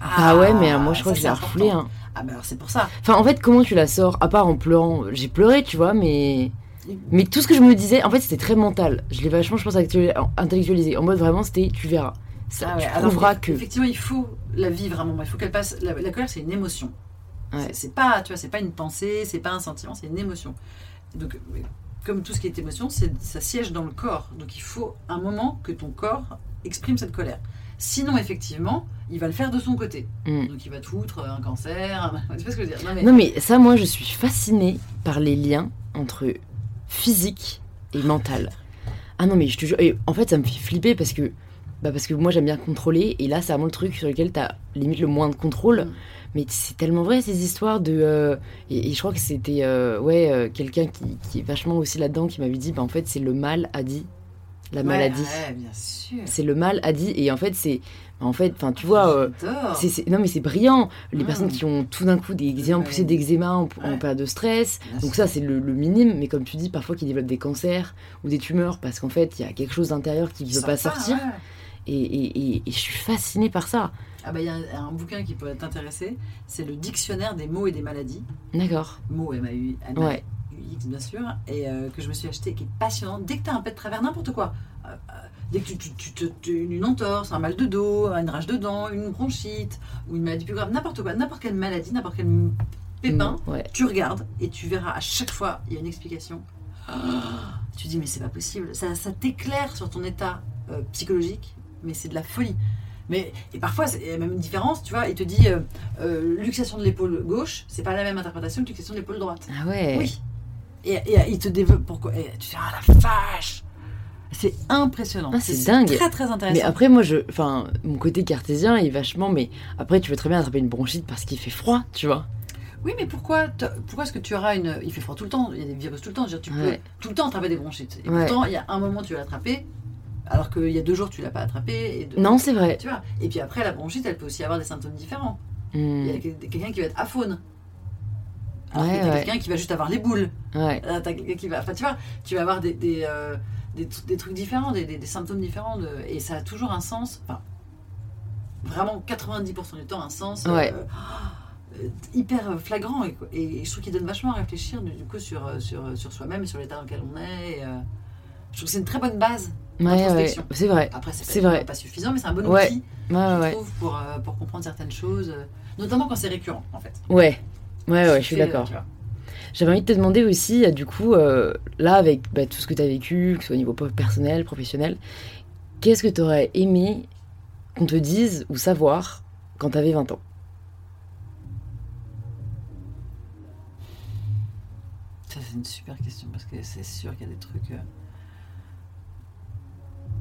Ah ouais, mais euh, moi, je crois ça, que je l'ai refoulée. Hein. Ah, ben alors c'est pour ça. Enfin, en fait, comment tu la sors À part en pleurant? J'ai pleuré, tu vois, mais. Mais tout ce que je me disais, en fait, c'était très mental. Je l'ai vachement, je pense, intellectualisé. En mode vraiment, c'était tu verras. Ça, Ah ouais, tu alors, prouveras que. Effectivement, il faut la vivre à un moment. Il faut qu'elle passe. La, la colère, c'est une émotion. Ouais. C'est- pas, tu vois, c'est pas une pensée, c'est pas un sentiment, c'est une émotion. Donc, comme tout ce qui est émotion, c'est ça siège dans le corps. Donc, il faut un moment que ton corps exprime cette colère. Sinon, effectivement, il va le faire de son côté. Mm. Donc, il va te foutre un cancer. un- Tu vois ce que je veux dire? Non, mais- Non, mais ça, moi, je suis fascinée par les liens entre physique et mental. Ah non, mais je te jure. Et en fait, ça me fait flipper parce que. Bah parce que moi j'aime bien contrôler et là c'est vraiment le truc sur lequel t'as limite le moins de contrôle Mm. Mais c'est tellement vrai ces histoires de euh, et, et je crois que c'était euh, ouais euh, quelqu'un qui, qui est vachement aussi là-dedans qui m'avait dit bah en fait c'est le mal a dit la Ouais, maladie Ouais, bien sûr. c'est le mal a dit et en fait c'est en fait enfin tu vois c'est- non mais c'est brillant. Les Mm. personnes qui ont tout d'un coup des Ouais. poussées d'eczéma en, en Ouais. période de stress. Bien Donc sûr. ça c'est le, le minime. Mais comme tu dis, parfois qui développent des cancers ou des tumeurs parce qu'en fait il y a quelque chose d'intérieur qui ne veut pas sortir. ouais. Et, et- et- et je suis fascinée par ça. Ah bah il y a un, un bouquin qui pourrait t'intéresser, c'est le dictionnaire des mots et des maladies. D'accord. Mots M-A-U, Ouais. X bien sûr, et euh, que je me suis acheté, qui est passionnant. Dès que tu as un pet de travers, n'importe quoi, euh, euh, dès que tu, tu, tu, te- tu- une entorse, un mal de dos, une rage de dents, une bronchite, ou une maladie plus grave, n'importe quoi, n'importe quelle maladie, n'importe quel pépin, Mm, Ouais. tu regardes et tu verras à chaque fois, il y a une explication. Ah, tu dis mais c'est pas possible, ça, ça t'éclaire sur ton état euh, psychologique, mais c'est de la folie. Mais, et parfois, il y a même une différence, tu vois, il te dit euh, euh, luxation de l'épaule gauche, c'est pas la même interprétation que luxation de l'épaule droite. Ah ouais. Oui. Et, et il te développe pourquoi. Et tu dis, ah la vache C'est impressionnant. Ah, c'est dingue. très très intéressant. Mais après moi je, enfin mon côté cartésien est vachement. Mais après tu peux très bien attraper une bronchite parce qu'il fait froid, tu vois. Oui, mais pourquoi, pourquoi est-ce que tu auras une. Il fait froid tout le temps, il y a des virus tout le temps. je veux dire, tu Ouais. peux tout le temps attraper des bronchites. Et Ouais. pourtant, il y a un moment, tu l'as attrapé, alors qu'il y a deux jours, tu l'as pas attrapé. Et deux- Non, c'est vrai. Tu vois. Et puis après, la bronchite, elle peut aussi avoir des symptômes différents. Il y a Hmm. quel- quelqu'un qui va être aphone. Alors Ouais, que ouais. quelqu'un qui va juste avoir les boules. Ouais. Là, t'as quelqu'un qui va. Enfin, tu vois, tu vas avoir des, des, euh, des, tr- des trucs différents, des, symptômes différents. De, et ça a toujours un sens. Enfin, vraiment 90% du temps, un sens. euh, Ouais. euh, hyper flagrant et, et je trouve qu'il donne vachement à réfléchir du, du coup sur, euh, sur, sur soi-même et sur l'état dans lequel on est et, euh, je trouve que c'est une très bonne base Ouais, ouais. Introspection. C'est vrai. après c'est, vrai. pas suffisant mais c'est un bon Ouais. outil Ouais, je trouve pour, euh, pour comprendre certaines choses euh, notamment quand c'est récurrent en fait Ouais. Ouais, ouais, je suis d'accord. J'avais envie de te demander aussi, euh, du coup, euh, là, avec bah, tout ce que tu as vécu, que ce soit au niveau personnel, professionnel, qu'est-ce que tu aurais aimé qu'on te dise ou savoir quand tu avais 20 ans? Ça, c'est une super question parce que c'est sûr qu'il y a des trucs. euh,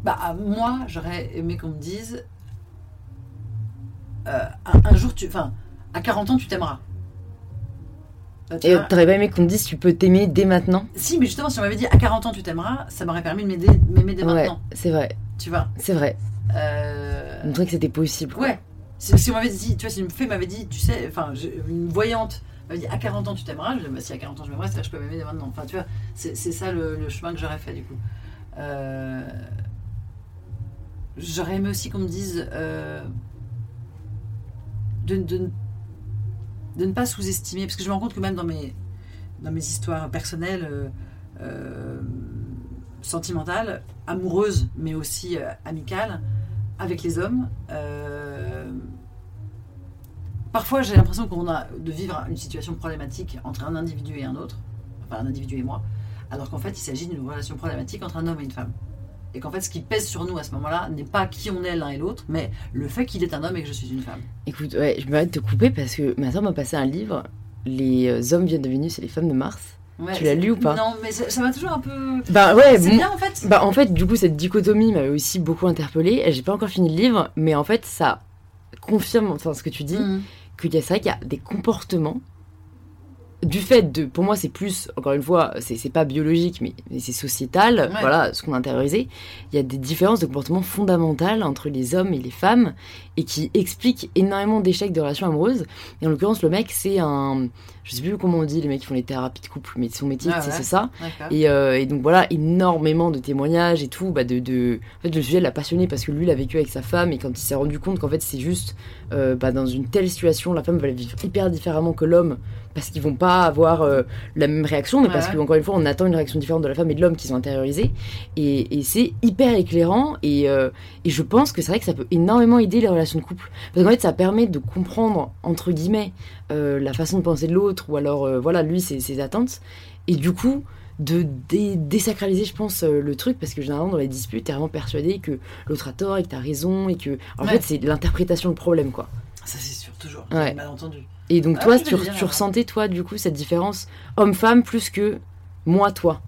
Bah, moi, j'aurais aimé qu'on me dise euh, un, un jour, tu. Enfin, à 40 ans, tu t'aimeras. Bah, tu Et t'aurais pas aimé qu'on te dise tu peux t'aimer dès maintenant? Si, mais justement, si on m'avait dit à 40 ans, tu t'aimeras, ça m'aurait permis de m'aimer dès Ouais, maintenant. c'est vrai, Tu vois? C'est vrai. Euh, Montrer que c'était possible. quoi. Ouais. Si, si on m'avait dit, tu vois, si une fée m'avait dit, tu sais, enfin, une voyante m'avait dit à 40 ans tu t'aimeras, je me dis, bah, si à 40 ans je m'aimerais, c'est-à-dire que je peux m'aimer dès maintenant. Enfin, tu vois, c'est c'est ça le, le chemin que j'aurais fait du coup. Euh, J'aurais aimé aussi qu'on me dise euh, de, de- de ne pas sous-estimer, parce que je me rends compte que même dans mes, dans mes histoires personnelles, euh, euh, sentimentales, amoureuses, mais aussi amicales, avec les hommes, parfois j'ai l'impression qu'on a de vivre une situation problématique entre un individu et un autre, enfin un individu et moi, alors qu'en fait il s'agit d'une relation problématique entre un homme et une femme. Et qu'en fait ce qui pèse sur nous à ce moment-là n'est pas qui on est l'un et l'autre, mais le fait qu'il est un homme et que je suis une femme. Écoute, ouais, je de te couper parce que ma soeur m'a passé un livre, Les euh, hommes viennent de Vénus et les femmes de Mars. Ouais, Tu l'as lu ou pas? Non, mais ça m'a toujours un peu. Bah ouais, C'est bon- bien en fait. Bah en fait, du coup, cette dichotomie m'avait aussi beaucoup interpellée. J'ai pas encore fini le livre, mais en fait, ça confirme enfin, ce que tu dis, Mhm. qu'il y a ça, qu'il y a des comportements du fait de, pour moi, c'est plus, encore une fois, c'est pas biologique, mais, mais c'est sociétal, Ouais. voilà, ce qu'on a intériorisé. Il y a des différences de comportement fondamentales entre les hommes et les femmes et qui expliquent énormément d'échecs de relations amoureuses. Et en l'occurrence, le mec, c'est un, je sais plus comment on dit, les mecs qui font les thérapies de couple, mais son métier, Ah c'est ouais. ça. Et, euh, et donc voilà, énormément de témoignages et tout. Bah de, de... En fait, le sujet l'a passionné parce que lui, il a vécu avec sa femme et quand il s'est rendu compte qu'en fait, c'est juste euh, bah, dans une telle situation, la femme va la vivre hyper différemment que l'homme parce qu'ils vont pas avoir euh, la même réaction, mais Ouais, parce qu'encore une fois, on attend une réaction différente de la femme et de l'homme qu'ils ont intériorisé. Et, et c'est hyper éclairant et, euh, et je pense que c'est vrai que ça peut énormément aider les relations de couple. Parce qu'en fait, ça permet de comprendre, entre guillemets, euh, la façon de penser de l'autre ou alors, euh, voilà, lui, ses, ses attentes. Et du coup, de dé- désacraliser, je pense, euh, le truc, parce que généralement, dans les disputes, t'es vraiment persuadé que l'autre a tort et que t'as raison et que. En Ouais. fait, c'est l'interprétation le problème, quoi. Ça c'est sûr, toujours. Ouais. J'ai mal entendu. Et donc, Ah toi, oui, tu, bien, ressentais, toi, du coup, cette différence homme-femme plus que moi, toi?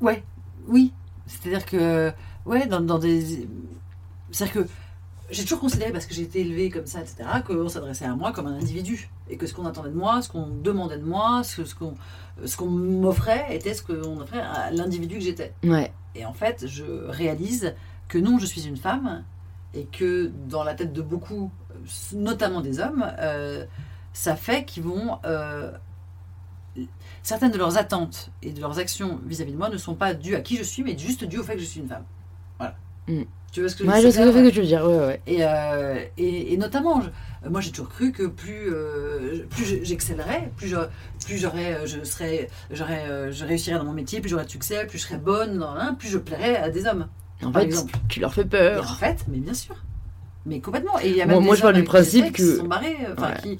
Ouais, oui. C'est-à-dire que, ouais, dans, dans des. C'est-à-dire que j'ai toujours considéré, parce que j'ai été élevée comme ça, etc., qu'on s'adressait à moi comme un individu. Et que ce qu'on attendait de moi, ce qu'on demandait de moi, ce, ce qu'on ce qu'on m'offrait, était ce qu'on offrait à l'individu que j'étais. Ouais, Et en fait, je réalise que non, je suis une femme, et que dans la tête de beaucoup, notamment des hommes, euh, ça fait qu'ils vont... euh, certaines de leurs attentes et de leurs actions vis-à-vis de moi ne sont pas dues à qui je suis, mais juste dues au fait que je suis une femme. Voilà. Mm. Tu vois ce que ouais, veux je dire? sais ce que tu veux dire, ouais, ouais. et, euh, et, et notamment, je- moi j'ai toujours cru que plus, euh, plus je- j'excellerais, plus j'aurais, plus j'aurais, euh, je serais, j'aurais, euh, je réussirais dans mon métier, plus j'aurais de succès, plus je serais bonne, plus je plairais à des hommes. En Par fait, exemple. tu leur fais Et en peur. fait, mais bien sûr. Mais complètement. Et il y a Moi- même moi, des je hommes du principe que- sont barrés, euh, enfin, Ouais. qui,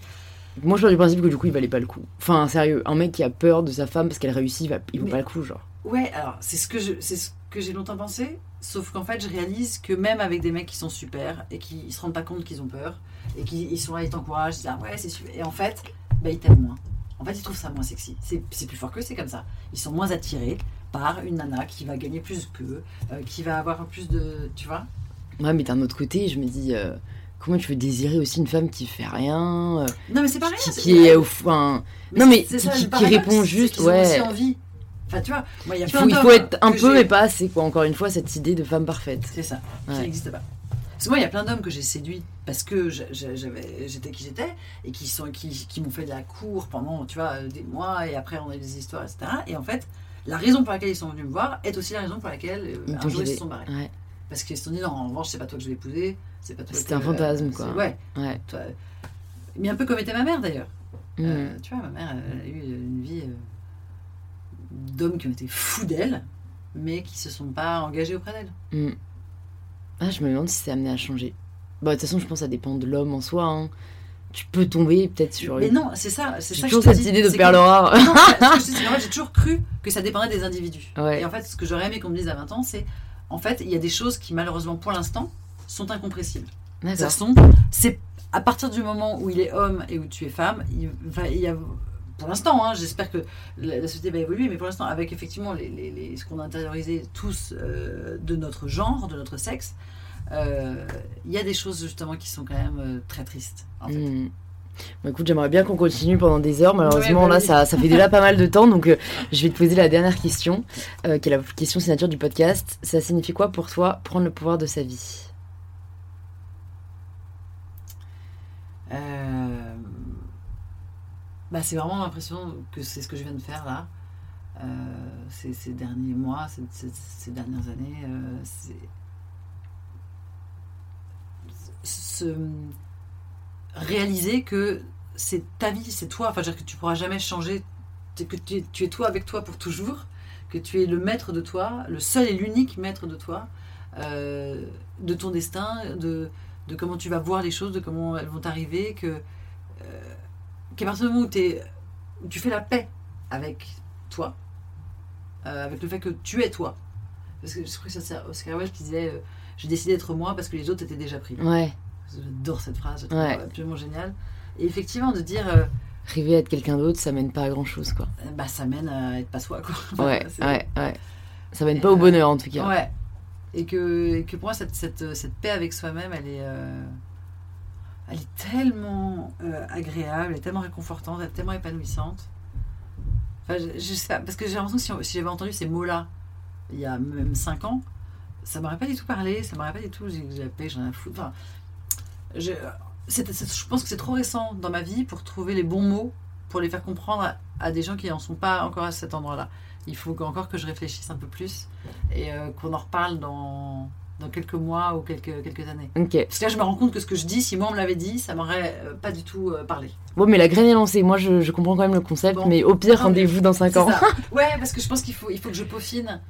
Moi, je pars du principe que du coup, il valait pas le coup. Enfin, sérieux, un mec qui a peur de sa femme parce qu'elle réussit, il, va, il vaut Mais- pas le coup, genre. Ouais, alors c'est ce que je, c'est ce que j'ai longtemps pensé. Sauf qu'en fait, je réalise que même avec des mecs qui sont super et qui ils se rendent pas compte qu'ils ont peur et qui ils sont là, ils t'encouragent, ils disent ah ouais c'est super. Et en fait, bah, ils t'aiment moins. En fait, ils trouvent ça moins sexy. C'est, c'est plus fort que c'est comme ça. Ils sont moins attirés par une nana qui va gagner plus qu'eux, euh, qui va avoir plus de, tu vois? Ouais, mais d'un autre côté, je me dis, euh, comment tu veux désirer aussi une femme qui fait rien, euh, Non, mais c'est qui, c'est- qui est, au enfin, non, mais qui- ça, répond juste, ont ouais. aussi envie. Enfin, tu vois, moi, il y a il plein faut, il d'hommes faut être un peu, mais pas assez, quoi. Encore une fois, cette idée de femme parfaite. C'est ça, Ouais. n'existe pas. Parce que moi, il y a plein d'hommes que j'ai séduits parce que j'étais qui j'étais et qui, sont, qui, qui m'ont fait de la cour pendant, tu vois, des mois et après on a eu des histoires, etc. Et en fait, la raison pour laquelle ils sont venus me voir est aussi la raison pour laquelle euh, un jour ils se sont barrés. Ouais, Parce qu'ils se sont dit, non, en revanche, c'est pas toi que je vais épouser, c'est pas toi C'était que- un fantasme, c'est- quoi. Ouais, ouais. toi. Mais un peu comme était ma mère d'ailleurs. Mm. Euh, tu vois, ma mère, elle a eu une vie euh, d'hommes qui ont été fous d'elle, mais qui se sont pas engagés auprès d'elle. Mm. Ah, je me demande si c'est amené à changer. Bah, de toute façon, je pense que ça dépend de l'homme en soi. hein. Tu peux tomber peut-être sur Mais une. non, c'est ça, c'est ça que toujours je te cette idée de c'est que-. Non, ce que je c'est fait, j'ai toujours cru que ça dépendait des individus. Ouais. Et en fait, ce que j'aurais aimé qu'on me dise à 20 ans, c'est en fait, il y a des choses qui, malheureusement, pour l'instant, sont incompressibles. Ça D'accord. sont, c'est à partir du moment où il est homme et où tu es femme, il va y a, pour l'instant, hein, j'espère que la, société va évoluer, mais pour l'instant, avec effectivement les, les- les- ce qu'on a intériorisé tous euh, de notre genre, de notre sexe, euh, il y a des choses justement qui sont quand même euh, très tristes. En fait. Mm. Bon, écoute, j'aimerais bien qu'on continue pendant des heures. Malheureusement, Ouais, bah là, oui. ça, ça fait déjà pas mal de temps. Donc, je vais te poser la dernière question, qui est la question signature du podcast. Ça signifie quoi pour toi prendre le pouvoir de sa vie? Euh, bah, c'est vraiment l'impression que c'est ce que je viens de faire là. Euh, ces, derniers mois, ces, dernières années, euh, c'est se réaliser que c'est ta vie, c'est toi. Enfin, dire que tu pourras jamais changer, que tu es, toi avec toi pour toujours, que tu es le maître de toi, le seul et l'unique maître de toi, de ton destin, de, de comment tu vas voir les choses, de comment elles vont t'arriver, que euh, qu'à partir du moment où, tu fais la paix avec toi, euh, avec le fait que tu es toi. Parce que je crois que c'est Oscar Wilde qui disait euh, J'ai décidé d'être moi parce que les autres étaient déjà pris. Ouais, J'adore cette phrase, je Ouais. absolument géniale. Et effectivement, de dire euh, rêver à être quelqu'un d'autre, ça mène pas à grand chose, quoi. bah, ça mène à être pas soi. Quoi. Ouais, ouais, ouais. Ça mène pas au euh, bonheur, en tout cas. Ouais. Et que, et que pour moi, cette, cette, cette paix avec soi-même, elle est, euh, elle est tellement euh, agréable, elle est tellement réconfortante, elle est tellement épanouissante. Enfin, je, je sais pas, parce que j'ai l'impression que si, si j'avais entendu ces mots-là il y a même 5 ans, ça m'aurait pas du tout parlé, ça m'aurait pas du tout. J'ai la paix, j'en ai à foutre. Enfin, je, je pense que c'est trop récent dans ma vie pour trouver les bons mots pour les faire comprendre à, à des gens qui n'en sont pas encore à cet endroit-là. Il faut encore que je réfléchisse un peu plus et euh, qu'on en reparle dans, dans quelques mois ou quelques, quelques années. Parce que là, je me rends compte que ce que je dis, si moi on me l'avait dit, ça m'aurait euh, pas du tout euh, parlé. Bon, mais la graine est lancée. Moi, je, je comprends quand même le concept, Bon. mais au pire, rendez-vous dans 5 C'est ans. Ouais, parce que je pense qu'il faut, il faut que je peaufine.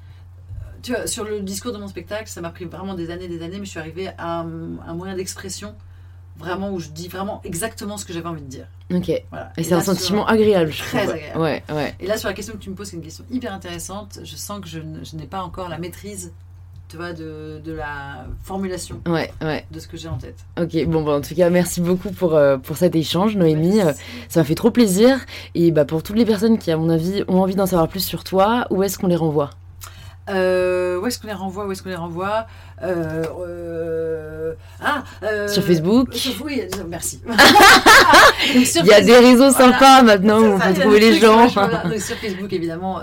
Tu vois, sur le discours de mon spectacle, ça m'a pris vraiment des années, des années, mais je suis arrivée à un, un moyen d'expression vraiment où je dis vraiment exactement ce que j'avais envie de dire. Ok. Et Voilà. c'est là, un sur- sentiment agréable, je Très trouve. agréable. Ouais, ouais. Et là, sur la question que tu me poses, qui est une question hyper intéressante, je sens que je, n'ai pas encore la maîtrise, tu vois, de, de la formulation Ouais, ouais. de ce que j'ai en tête. Ok, bon, bah, en tout cas, merci beaucoup pour, euh, pour cet échange, Noémie. Merci. Euh, Ça m'a fait trop plaisir. Et bah, pour toutes les personnes qui, à mon avis, ont envie d'en savoir plus sur toi, où est-ce qu'on les renvoie? Euh, où est-ce qu'on les renvoie Où est-ce qu'on les renvoie Euh, euh, Ah Sur Facebook sur- Oui, merci. Donc, sur Il y a des réseaux voilà. sympas maintenant où on peut trouver les gens. ouais, voilà. Donc, sur Facebook, évidemment.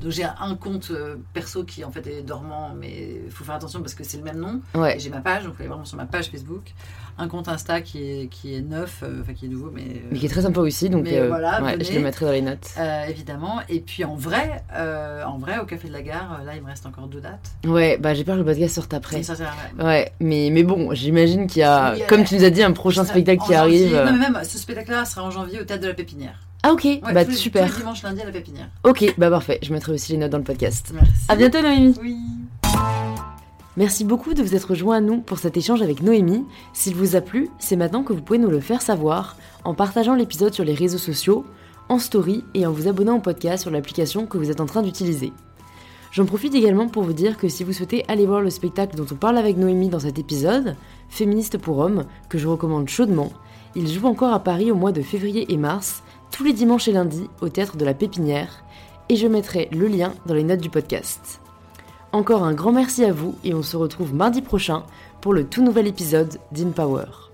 donc j'ai un compte perso qui en fait est dormant, mais il faut faire attention parce que c'est le même nom. Ouais, J'ai ma page, donc vous allez vraiment sur ma page Facebook. Un compte Insta qui est, qui est neuf, euh, enfin qui est nouveau, mais, mais qui est très sympa aussi, donc Mais euh, voilà, ouais, je le mettrai dans les notes. euh, évidemment. Et puis en vrai, en vrai, au Café de la Gare, là il me reste encore deux dates. Ouais, bah j'ai peur que le podcast sorte après. Ça. Ouais, mais, mais bon, j'imagine qu'il y a, Oui, comme tu nous as dit, un prochain spectacle qui arrive. Non, mais même ce spectacle-là sera en janvier au Théâtre de la Pépinière. Ah ok, Ouais, bah tous les- super. Tous les dimanches, lundi à la Pépinière. Ok, bah parfait, je mettrai aussi les notes dans le podcast. Merci. À bientôt Noémie Oui. Merci beaucoup de vous être rejoint à nous pour cet échange avec Noémie. S'il vous a plu, c'est maintenant que vous pouvez nous le faire savoir en partageant l'épisode sur les réseaux sociaux, en story et en vous abonnant au podcast sur l'application que vous êtes en train d'utiliser. J'en profite également pour vous dire que si vous souhaitez aller voir le spectacle dont on parle avec Noémie dans cet épisode, Féministe pour hommes, que je recommande chaudement, il joue encore à Paris au mois de février et mars, tous les dimanches et lundis au théâtre de la Pépinière, et je mettrai le lien dans les notes du podcast. Encore un grand merci à vous et on se retrouve mardi prochain pour le tout nouvel épisode d'InPower.